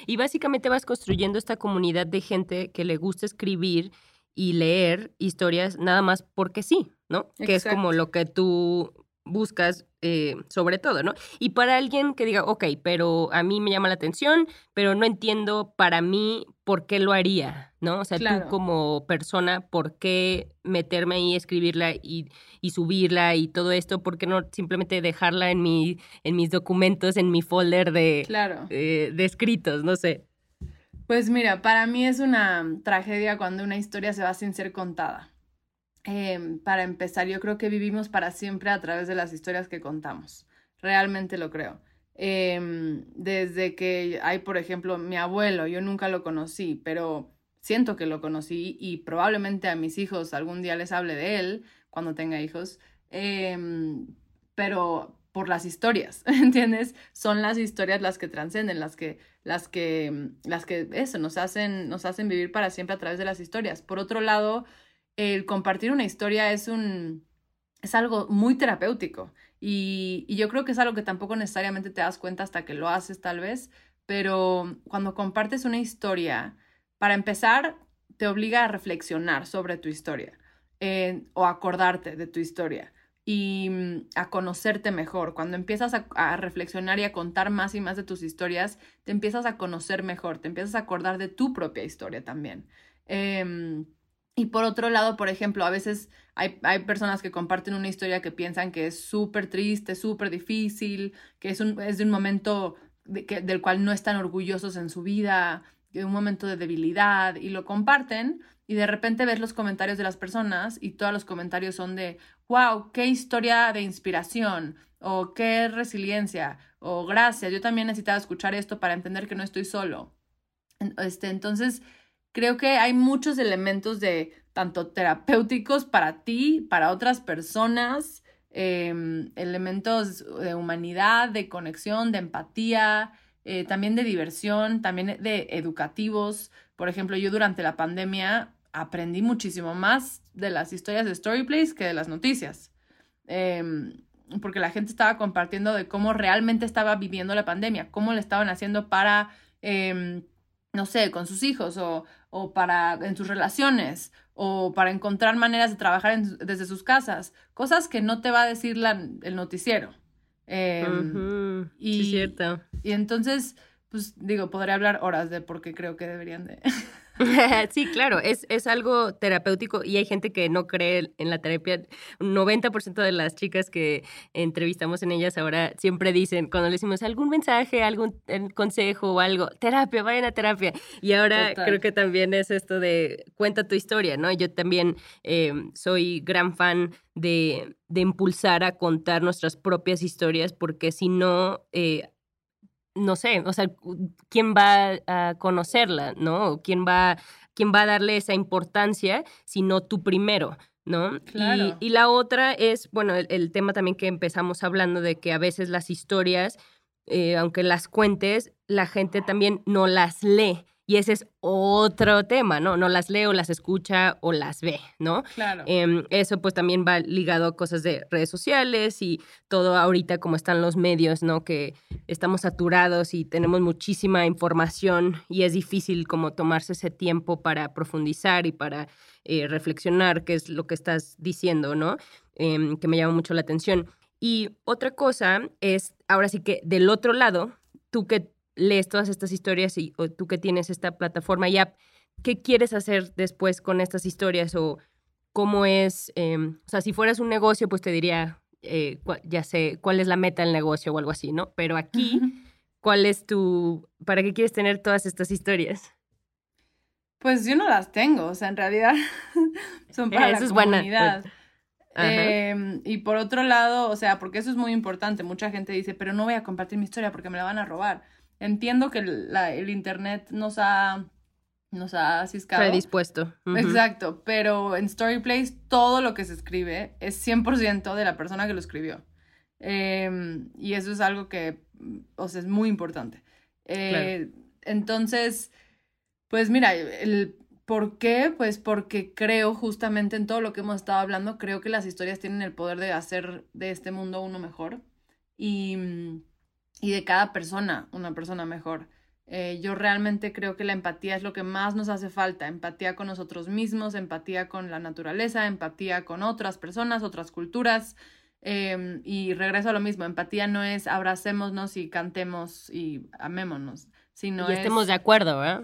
Y básicamente vas construyendo esta comunidad de gente que le gusta escribir y leer historias nada más porque sí, ¿no? Que es como lo que tú buscas eh, sobre todo, ¿no? Y para alguien que diga, ok, pero a mí me llama la atención, pero no entiendo para mí por qué lo haría, ¿no? O sea, tú como persona, ¿por qué meterme ahí, escribirla y, y, subirla y todo esto? ¿Por qué no simplemente dejarla en, mi, en mis documentos, en mi folder de,
claro.
Eh, de escritos? No sé.
Pues mira, para mí es una tragedia cuando una historia se va sin ser contada. Em, para empezar, yo creo que vivimos para siempre a través de las historias que contamos. Realmente lo creo. Em, desde que hay, por ejemplo, mi abuelo, yo nunca lo conocí, pero siento que lo conocí y probablemente a mis hijos algún día les hable de él cuando tenga hijos, em, pero por las historias, ¿entiendes? Son las historias las que trascenden, las que, las que, las que, eso, nos hacen, nos hacen vivir para siempre a través de las historias. Por otro lado, el compartir una historia es un es algo muy terapéutico y, y, yo creo que es algo que tampoco necesariamente te das cuenta hasta que lo haces tal vez, pero cuando compartes una historia, para empezar, te obliga a reflexionar sobre tu historia eh, o acordarte de tu historia y mm, a conocerte mejor. Cuando empiezas a, reflexionar y a contar más y más de tus historias, te empiezas a conocer mejor, te empiezas a acordar de tu propia historia también. Eh, y por otro lado, por ejemplo, a veces hay, hay personas que comparten una historia que piensan que es súper triste, súper difícil, que es, un, es de un momento del cual no están orgullosos en su vida, un momento de debilidad, y lo comparten, y de repente ves los comentarios de las personas y todos los comentarios son de, wow, qué historia de inspiración, o qué resiliencia, o gracias, yo también necesitaba escuchar esto para entender que no estoy solo. Este, entonces, creo que hay muchos elementos de tanto terapéuticos para ti, para otras personas, em, elementos de humanidad, de conexión, de empatía, eh, también de diversión, también de educativos. Por ejemplo, yo durante la pandemia aprendí muchísimo más de las historias de Storyplace que de las noticias. Em, porque la gente estaba compartiendo de cómo realmente estaba viviendo la pandemia, cómo le estaban haciendo para em, no sé, con sus hijos o, o para en sus relaciones o para encontrar maneras de trabajar desde sus casas, cosas que no te va a decir la, el noticiero.
Em, y, cierto.
Y entonces, pues digo, podría hablar horas de por qué creo que deberían de...
sí, claro, es, es algo terapéutico y hay gente que no cree en la terapia. 90% de las chicas que entrevistamos en ellas ahora siempre dicen, cuando le decimos algún mensaje, algún eh, consejo o algo, terapia, vayan a terapia. Y ahora creo que también es esto de cuenta tu historia, ¿no? Yo también em, soy gran fan de, de, impulsar a contar nuestras propias historias porque si no... Eh, no sé, o sea, quién va a conocerla, ¿no? ¿Quién va, quién va a darle esa importancia si no tú primero? ¿no?
Claro.
Y, la otra es, bueno, el, tema también que empezamos hablando de que a veces las historias, eh, aunque las cuentes, la gente también no las lee. Y ese es otro tema, ¿no? No las lee o las escucha o las ve, ¿no?
Claro.
Em, eso pues también va ligado a cosas de redes sociales y todo ahorita como están los medios, ¿no? Que estamos saturados y tenemos muchísima información y es difícil como tomarse ese tiempo para profundizar y para eh, reflexionar qué es lo que estás diciendo, ¿no? Em, que me llama mucho la atención. Y otra cosa es, ahora sí que del otro lado, tú que lees todas estas historias y o tú que tienes esta plataforma ya, ¿qué quieres hacer después con estas historias? O cómo es, em, o sea, si fueras un negocio, pues te diría, eh, ya sé, cuál es la meta del negocio o algo así, ¿no? Pero aquí, ¿cuál es tu, para qué quieres tener todas estas historias?
Pues yo no las tengo, o sea, en realidad son para la comunidad. Em, y por otro lado, o sea, porque eso es muy importante, mucha gente dice, pero no voy a compartir mi historia porque me la van a robar. Entiendo que el Internet nos ha, nos ha ciscado.
Predispuesto.
Exacto, pero en Storyplace todo lo que se escribe es 100% de la persona que lo escribió. Em, y eso es algo que, o sea, es muy importante. Eh, entonces, pues mira, el ¿por qué? Pues porque creo justamente en todo lo que hemos estado hablando, creo que las historias tienen el poder de hacer de este mundo uno mejor. Y y de cada persona una persona mejor. Eh, yo realmente creo que la empatía es lo que más nos hace falta, empatía con nosotros mismos, empatía con la naturaleza, empatía con otras personas, otras culturas. Em, y regreso a lo mismo, empatía no es abracémonos y cantemos y amémonos, sino
y estemos de acuerdo, ¿verdad?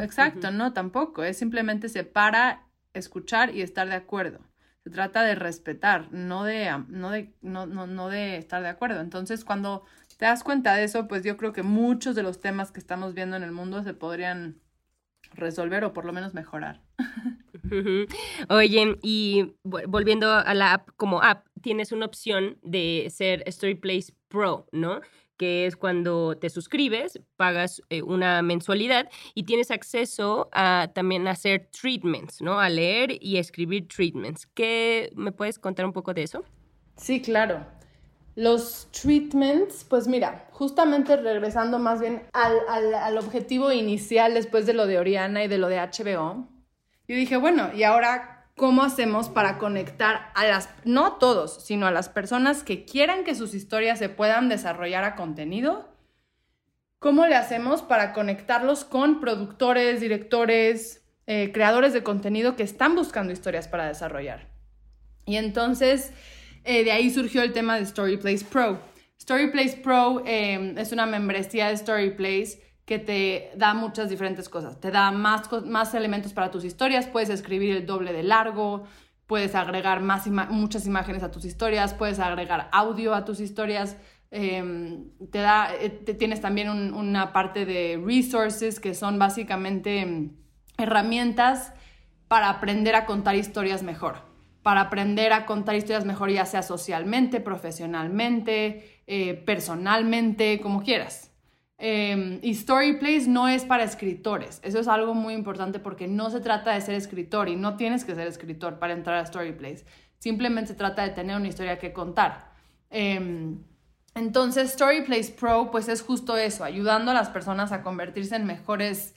Exacto, no, tampoco, es simplemente se para, escuchar y estar de acuerdo. Se trata de respetar, no de, no de, no, no, no de estar de acuerdo. Entonces, cuando te das cuenta de eso, pues yo creo que muchos de los temas que estamos viendo en el mundo se podrían resolver o por lo menos mejorar.
Oye, y volviendo a la app como app, tienes una opción de ser Storyplace Pro, ¿no? Que es cuando te suscribes, pagas eh, una mensualidad y tienes acceso a también hacer treatments, ¿no? A leer y escribir treatments. ¿Qué me puedes contar un poco de eso?
Sí, claro. Los treatments, pues mira, justamente regresando más bien al, objetivo inicial después de lo de Oriana y de lo de HBO, yo dije, bueno, ¿y ahora cómo hacemos para conectar a las, no todos, sino a las personas que quieran que sus historias se puedan desarrollar a contenido? ¿Cómo le hacemos para conectarlos con productores, directores, eh, creadores de contenido que están buscando historias para desarrollar? Y entonces eh, de ahí surgió el tema de Storyplace Pro. Storyplace Pro em, es una membresía de Storyplace que te da muchas diferentes cosas. Te da más, más elementos para tus historias, puedes escribir el doble de largo, puedes agregar más muchas imágenes a tus historias, puedes agregar audio a tus historias. Em, te da, eh, tienes también una parte de resources que son básicamente em, herramientas para aprender a contar historias mejor para aprender a contar historias mejor, ya sea socialmente, profesionalmente, eh, personalmente, como quieras. Eh, y Storyplace no es para escritores. Eso es algo muy importante porque no se trata de ser escritor y no tienes que ser escritor para entrar a Storyplace. Simplemente se trata de tener una historia que contar. Em, entonces, Storyplace Pro, pues es justo eso, ayudando a las personas a convertirse en mejores,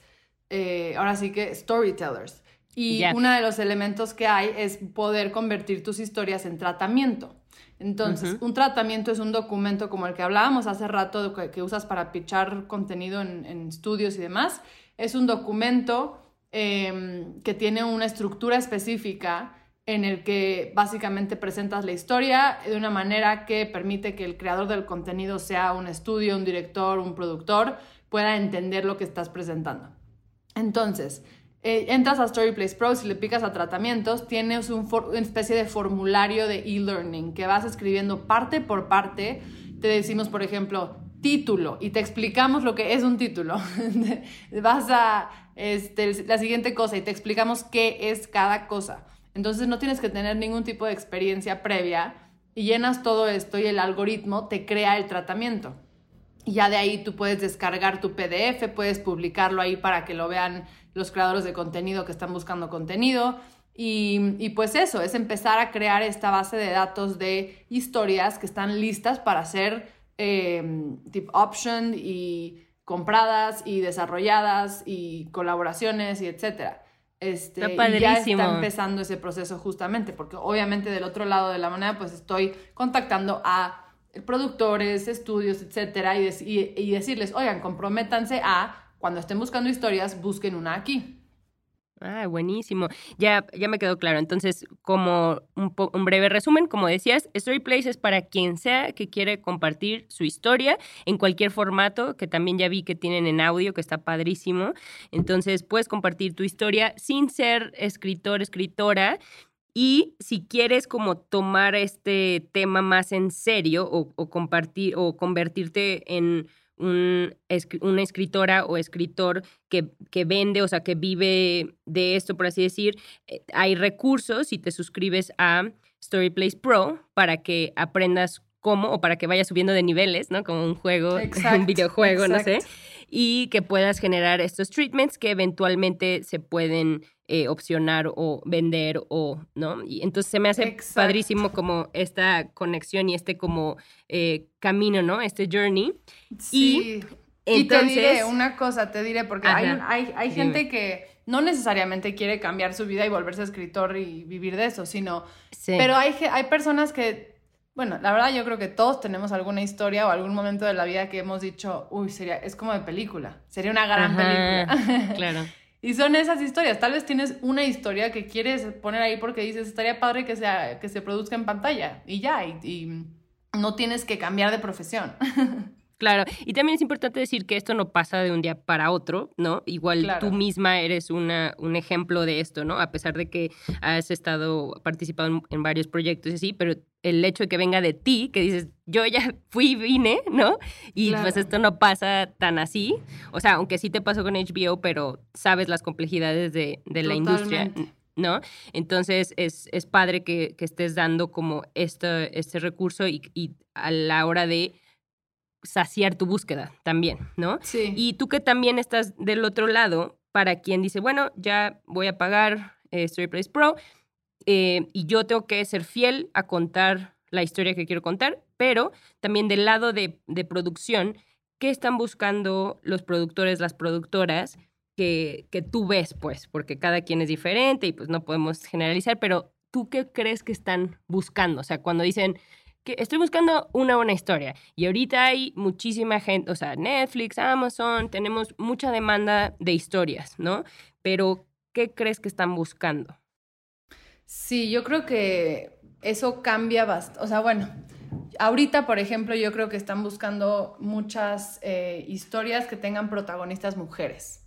eh, ahora sí que, storytellers. Y uno de los elementos que hay es poder convertir tus historias en tratamiento. Entonces, un tratamiento es un documento como el que hablábamos hace rato, que, usas para pichar contenido en, estudios y demás. Es un documento em, que tiene una estructura específica en el que básicamente presentas la historia de una manera que permite que el creador del contenido sea un estudio, un director, un productor, pueda entender lo que estás presentando. Entonces, eh, entras a Storyplace Pro, si le picas a tratamientos, tienes un una especie de formulario de e-learning que vas escribiendo parte por parte. Te decimos, por ejemplo, título y te explicamos lo que es un título. vas a este, la siguiente cosa y te explicamos qué es cada cosa. Entonces no tienes que tener ningún tipo de experiencia previa y llenas todo esto y el algoritmo te crea el tratamiento. y ya de ahí tú puedes descargar tu PDF, puedes publicarlo ahí para que lo vean los creadores de contenido que están buscando contenido. Y, pues eso, es empezar a crear esta base de datos de historias que están listas para ser eh, tip option y compradas y desarrolladas y colaboraciones y etcétera. Este, y ya está empezando ese proceso justamente, porque obviamente del otro lado de la moneda, pues estoy contactando a productores, estudios, etcétera, y, y, decirles, oigan, comprométanse a, cuando estén buscando historias, busquen una aquí.
Ah, buenísimo. Ya, ya me quedó claro. Entonces, como un, breve resumen, como decías, Storyplace es para quien sea que quiere compartir su historia en cualquier formato, que también ya vi que tienen en audio, que está padrísimo. Entonces, puedes compartir tu historia sin ser escritor, escritora. Y si quieres como tomar este tema más en serio o compartir o convertirte en un, una escritora o escritor que, que, vende, o sea, que vive de esto, por así decir, eh, hay recursos y te suscribes a Storyplace Pro para que aprendas cómo o para que vayas subiendo de niveles, ¿no? Como un juego, un videojuego, no sé, y que puedas generar estos treatments que eventualmente se pueden eh, opcionar o vender o, ¿no? Y entonces se me hace padrísimo como esta conexión y este como eh, camino, ¿no? Este journey.
Sí. Y, te diré una cosa, te diré, porque hay, hay, gente que no necesariamente quiere cambiar su vida y volverse escritor y vivir de eso, sino... Pero hay, hay personas que bueno, la verdad yo creo que todos tenemos alguna historia o algún momento de la vida que hemos dicho, uy, sería, es como de película, sería una gran película. claro. Y son esas historias. Tal vez tienes una historia que quieres poner ahí porque dices, estaría padre que, sea, que se produzca en pantalla. Y ya, y, no tienes que cambiar de profesión.
Claro, y también es importante decir que esto no pasa de un día para otro, ¿no? Igual tú misma eres una, un ejemplo de esto, ¿no? A pesar de que has estado participando en, varios proyectos y así, pero el hecho de que venga de ti, que dices, yo ya fui y vine, ¿no? Y pues esto no pasa tan así. O sea, aunque sí te pasó con HBO, pero sabes las complejidades de, la industria. ¿no? Entonces es, es padre que, estés dando como este, este recurso y, y, a la hora de saciar tu búsqueda también, ¿no? Sí. Y tú que también estás del otro lado, para quien dice, bueno, ya voy a pagar eh, Storyplace Pro, eh, y yo tengo que ser fiel a contar la historia que quiero contar, pero también del lado de, producción, ¿qué están buscando los productores, las productoras que, que tú ves, pues? Porque cada quien es diferente y pues no podemos generalizar, pero ¿tú qué crees que están buscando? O sea, cuando dicen, que estoy buscando una buena historia. Y ahorita hay muchísima gente, o sea, Netflix, Amazon, tenemos mucha demanda de historias, ¿no? Pero, ¿qué crees que están buscando?
Sí, yo creo que eso cambia bastante. O sea, bueno, ahorita, por ejemplo, yo creo que están buscando muchas eh, historias que tengan protagonistas mujeres.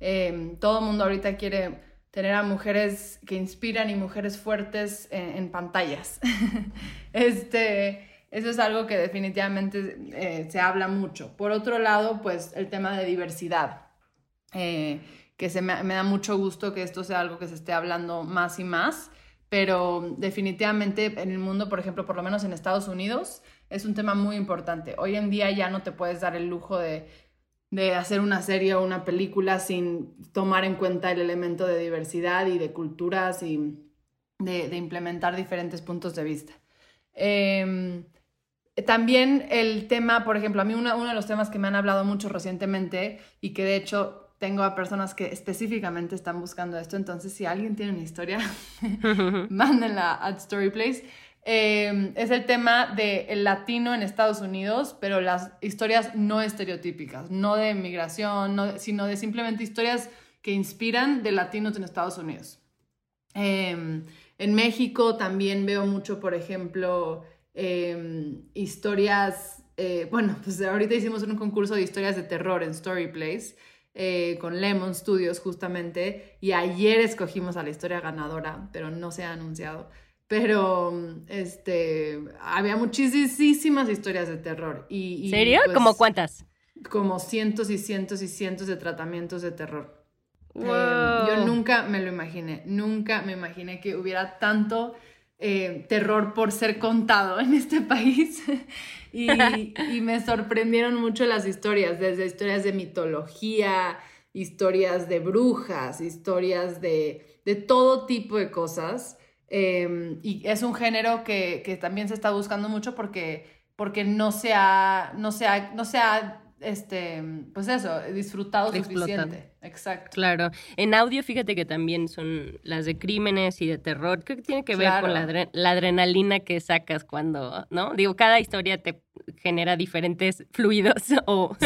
Em, todo el mundo ahorita quiere tener a mujeres que inspiran y mujeres fuertes en, pantallas. este, eso es algo que definitivamente eh, se habla mucho. Por otro lado, pues el tema de diversidad. Eh, que se me, da mucho gusto que esto sea algo que se esté hablando más y más, pero definitivamente en el mundo, por ejemplo, por lo menos en Estados Unidos, es un tema muy importante. Hoy en día ya no te puedes dar el lujo de, hacer una serie o una película sin tomar en cuenta el elemento de diversidad y de culturas y de, implementar diferentes puntos de vista. Em, también el tema, por ejemplo, a mí uno de los temas que me han hablado mucho recientemente y que de hecho tengo a personas que específicamente están buscando esto, entonces si alguien tiene una historia, mándenla a Storyplace. Eh, es el tema del latino en Estados Unidos, pero las historias no estereotípicas, no de migración, sino de simplemente historias que inspiran de latinos en Estados Unidos. Em, en México también veo mucho, por ejemplo, em, historias, eh, bueno, pues ahorita hicimos un concurso de historias de terror en Storyplace eh, con Lemon Studios justamente y ayer escogimos a la historia ganadora, pero no se ha anunciado. Pero este, había muchísimas historias de terror. Y,
¿Serio? Pues, ¿Como cuántas?
Como cientos y cientos y cientos de tratamientos de terror. Eh, yo nunca me lo imaginé, nunca me imaginé que hubiera tanto eh, terror por ser contado en este país. y, y, me sorprendieron mucho las historias, desde historias de mitología, historias de brujas, historias de, de todo tipo de cosas. Em, y es un género que, que, también se está buscando mucho porque, porque no se ha, no se ha, no se ha este, pues eso, disfrutado suficiente. Exacto.
Claro. En audio, fíjate que también son las de crímenes y de terror. Creo que tiene que ver con la, la, adrenalina que sacas cuando, ¿no? Digo, cada historia te genera diferentes fluidos o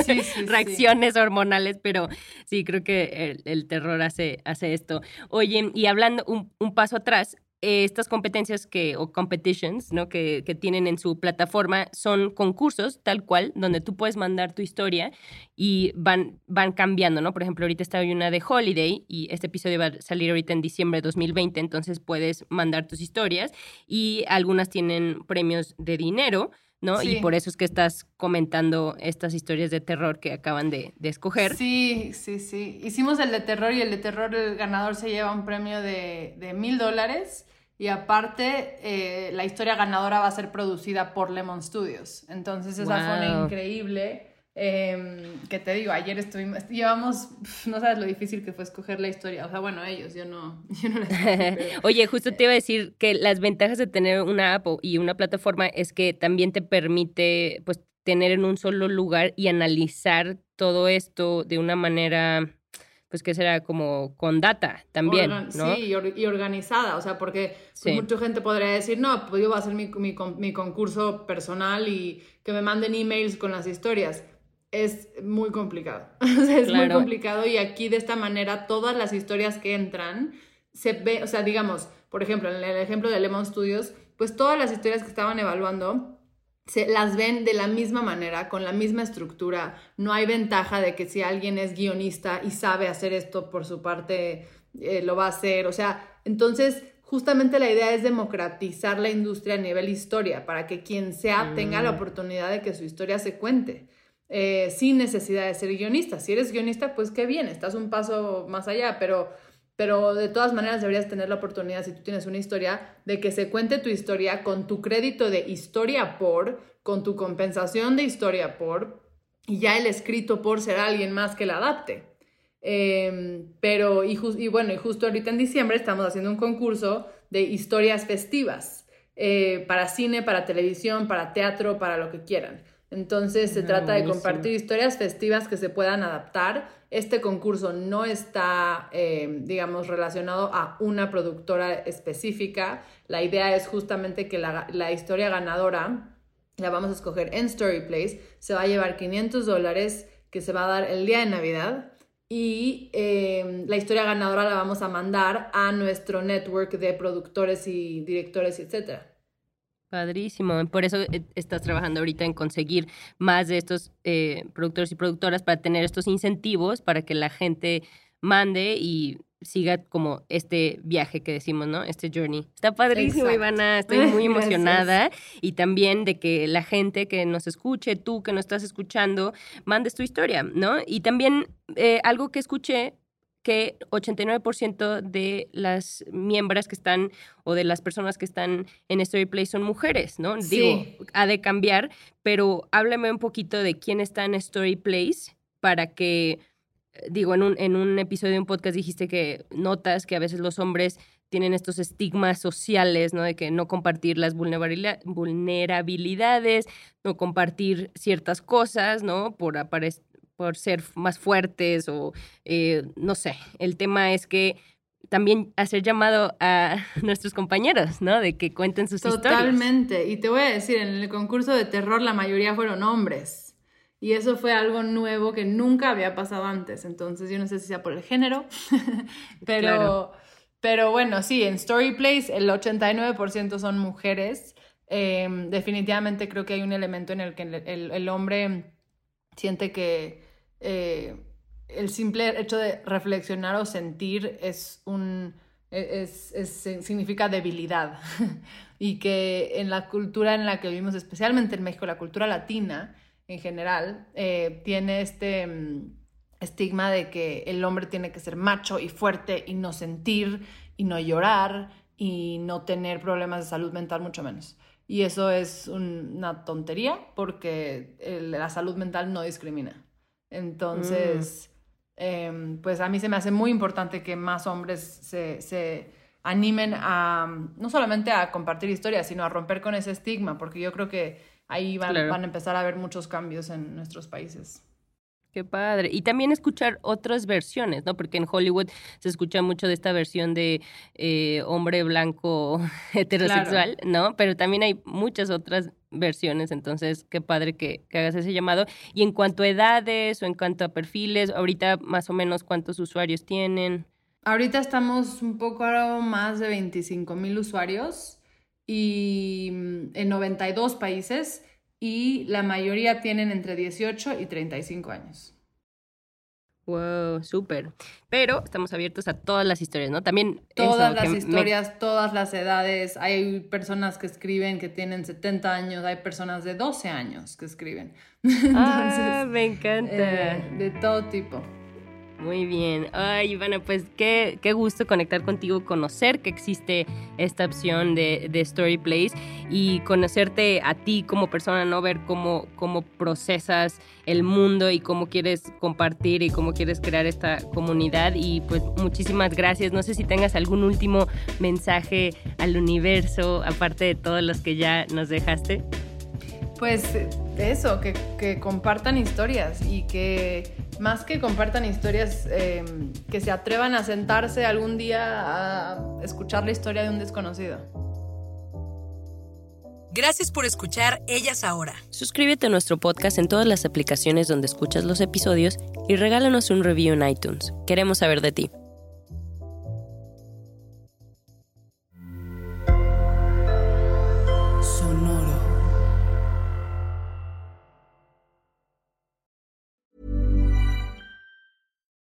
reacciones hormonales, pero sí, creo que el, terror hace, hace esto. Oye, y hablando un, un paso atrás, estas competencias que, o competitions, ¿no? Que, que, tienen en su plataforma son concursos, tal cual, donde tú puedes mandar tu historia y van, van cambiando, ¿no? Por ejemplo, ahorita está una de Holiday y este episodio va a salir ahorita en diciembre de 2020, entonces puedes mandar tus historias y algunas tienen premios de dinero. ¿no? Y por eso es que estás comentando estas historias de terror que acaban de, de, escoger.
Sí, sí, sí. Hicimos el de terror y el de terror, el ganador se lleva un premio de mil dólares y aparte, eh, la historia ganadora va a ser producida por Lemon Studios. Entonces, esa fue una increíble. Eh, que te digo, ayer estuvimos, llevamos, no sabes lo difícil que fue escoger la historia. O sea, bueno, ellos, yo no, yo no
Oye, justo te iba a decir que las ventajas de tener una app y una plataforma es que también te permite, pues, tener en un solo lugar y analizar todo esto de una manera pues que será como con data también, ¿no?
Sí, y, organizada, o sea, porque mucha gente podría decir, no, pues yo voy a hacer mi, mi, concurso personal y que me manden emails con las historias. Es muy complicado, es muy complicado y aquí de esta manera todas las historias que entran se ve, o sea, digamos, por ejemplo, en el ejemplo de Lemon Studios, pues todas las historias que estaban evaluando se las ven de la misma manera, con la misma estructura. No hay ventaja de que si alguien es guionista y sabe hacer esto por su parte, eh, lo va a hacer. O sea, entonces justamente la idea es democratizar la industria a nivel historia, para que quien sea tenga la mm. oportunidad de que su historia se cuente. Eh, sin necesidad de ser guionista. Si eres guionista, pues qué bien, estás un paso más allá, pero pero de todas maneras deberías tener la oportunidad, si tú tienes una historia, de que se cuente tu historia con tu crédito de historia por, con tu compensación de historia por, y ya el escrito por ser alguien más que la adapte. Em, pero, y, y, bueno, y justo ahorita en diciembre estamos haciendo un concurso de historias festivas eh, para cine, para televisión, para teatro, para lo que quieran. Entonces se ah, trata de compartir historias festivas que se puedan adaptar. Este concurso no está, eh, digamos, relacionado a una productora específica. La idea es justamente que la, historia ganadora, la vamos a escoger en Story Place, se va a llevar 500 dólares que se va a dar el día de Navidad y eh, la historia ganadora la vamos a mandar a nuestro network de productores y directores, etcétera.
Padrísimo. Por eso eh, estás trabajando ahorita en conseguir más de estos eh, productores y productoras para tener estos incentivos para que la gente mande y siga como este viaje que decimos, ¿no? Este journey. Está padrísimo, Ivana. Estoy muy emocionada. Y también de que la gente que nos escuche, tú que nos estás escuchando, mandes tu historia, ¿no? Y también eh, algo que escuché que 89% de las miembros que están o de las personas que están en Storyplay son mujeres, ¿no? Digo, ha de cambiar, pero háblame un poquito de quién está en Storyplace para que, digo, en un, en un episodio de un podcast dijiste que notas que a veces los hombres tienen estos estigmas sociales, ¿no? De que no compartir las vulnerabilidades, no compartir ciertas cosas, ¿no? Por aparecer por ser más fuertes o eh, no sé. El tema es que también hacer llamado a nuestros compañeros, ¿no? De que cuenten sus
historias. Totalmente. Y te voy a decir, en el concurso de terror la mayoría fueron hombres. Y eso fue algo nuevo que nunca había pasado antes. Entonces yo no sé si sea por el género, pero, pero bueno, sí, en Story Place el 89% son mujeres. Em, definitivamente creo que hay un elemento en el que el hombre siente que eh, el simple hecho de reflexionar o sentir es un, e, significa debilidad y que en la cultura en la que vivimos, especialmente en México, la cultura latina en general, eh, tiene este mm, estigma de que el hombre tiene que ser macho y fuerte y no sentir y no llorar y no tener problemas de salud mental mucho menos. Y eso es una tontería porque la salud mental no discrimina. Entonces, mm. em, pues a mí se me hace muy importante que más hombres se, animen a, no solamente a compartir historias, sino a romper con ese estigma, porque yo creo que ahí van a empezar a haber muchos cambios en nuestros países.
Qué padre. Y también escuchar otras versiones, ¿no? Porque en Hollywood se escucha mucho de esta versión de eh, hombre blanco heterosexual, ¿no? Pero también hay muchas otras versiones, entonces qué padre que, que, hagas ese llamado. Y en cuanto a edades o en cuanto a perfiles, ahorita más o menos cuántos usuarios tienen.
Ahorita estamos un poco más de 25 mil usuarios y mm, en 92 países y la mayoría tienen entre 18 y 35 años.
Wow, súper. Pero estamos abiertos a todas las historias, ¿no? También.
Todas las historias, todas las edades. Hay personas que escriben que tienen 70 años, hay personas de 12 años que escriben.
ah, me encanta.
Eh, de todo tipo.
Muy bien. Ay, Ivana, pues qué, qué gusto conectar contigo, conocer que existe esta opción de, de Story Place y conocerte a ti como persona, ¿no? Ver cómo, cómo procesas el mundo y cómo quieres compartir y cómo quieres crear esta comunidad. Y pues muchísimas gracias. No sé si tengas algún último mensaje al universo, aparte de todos los que ya nos dejaste.
Pues eso, que, que compartan historias y que más que compartan historias, em, que se atrevan a sentarse algún día a escuchar la historia de un desconocido.
Gracias por escuchar Ellas Ahora.
Suscríbete a nuestro podcast en todas las aplicaciones donde escuchas los episodios y regálanos un review en iTunes. Queremos saber de ti.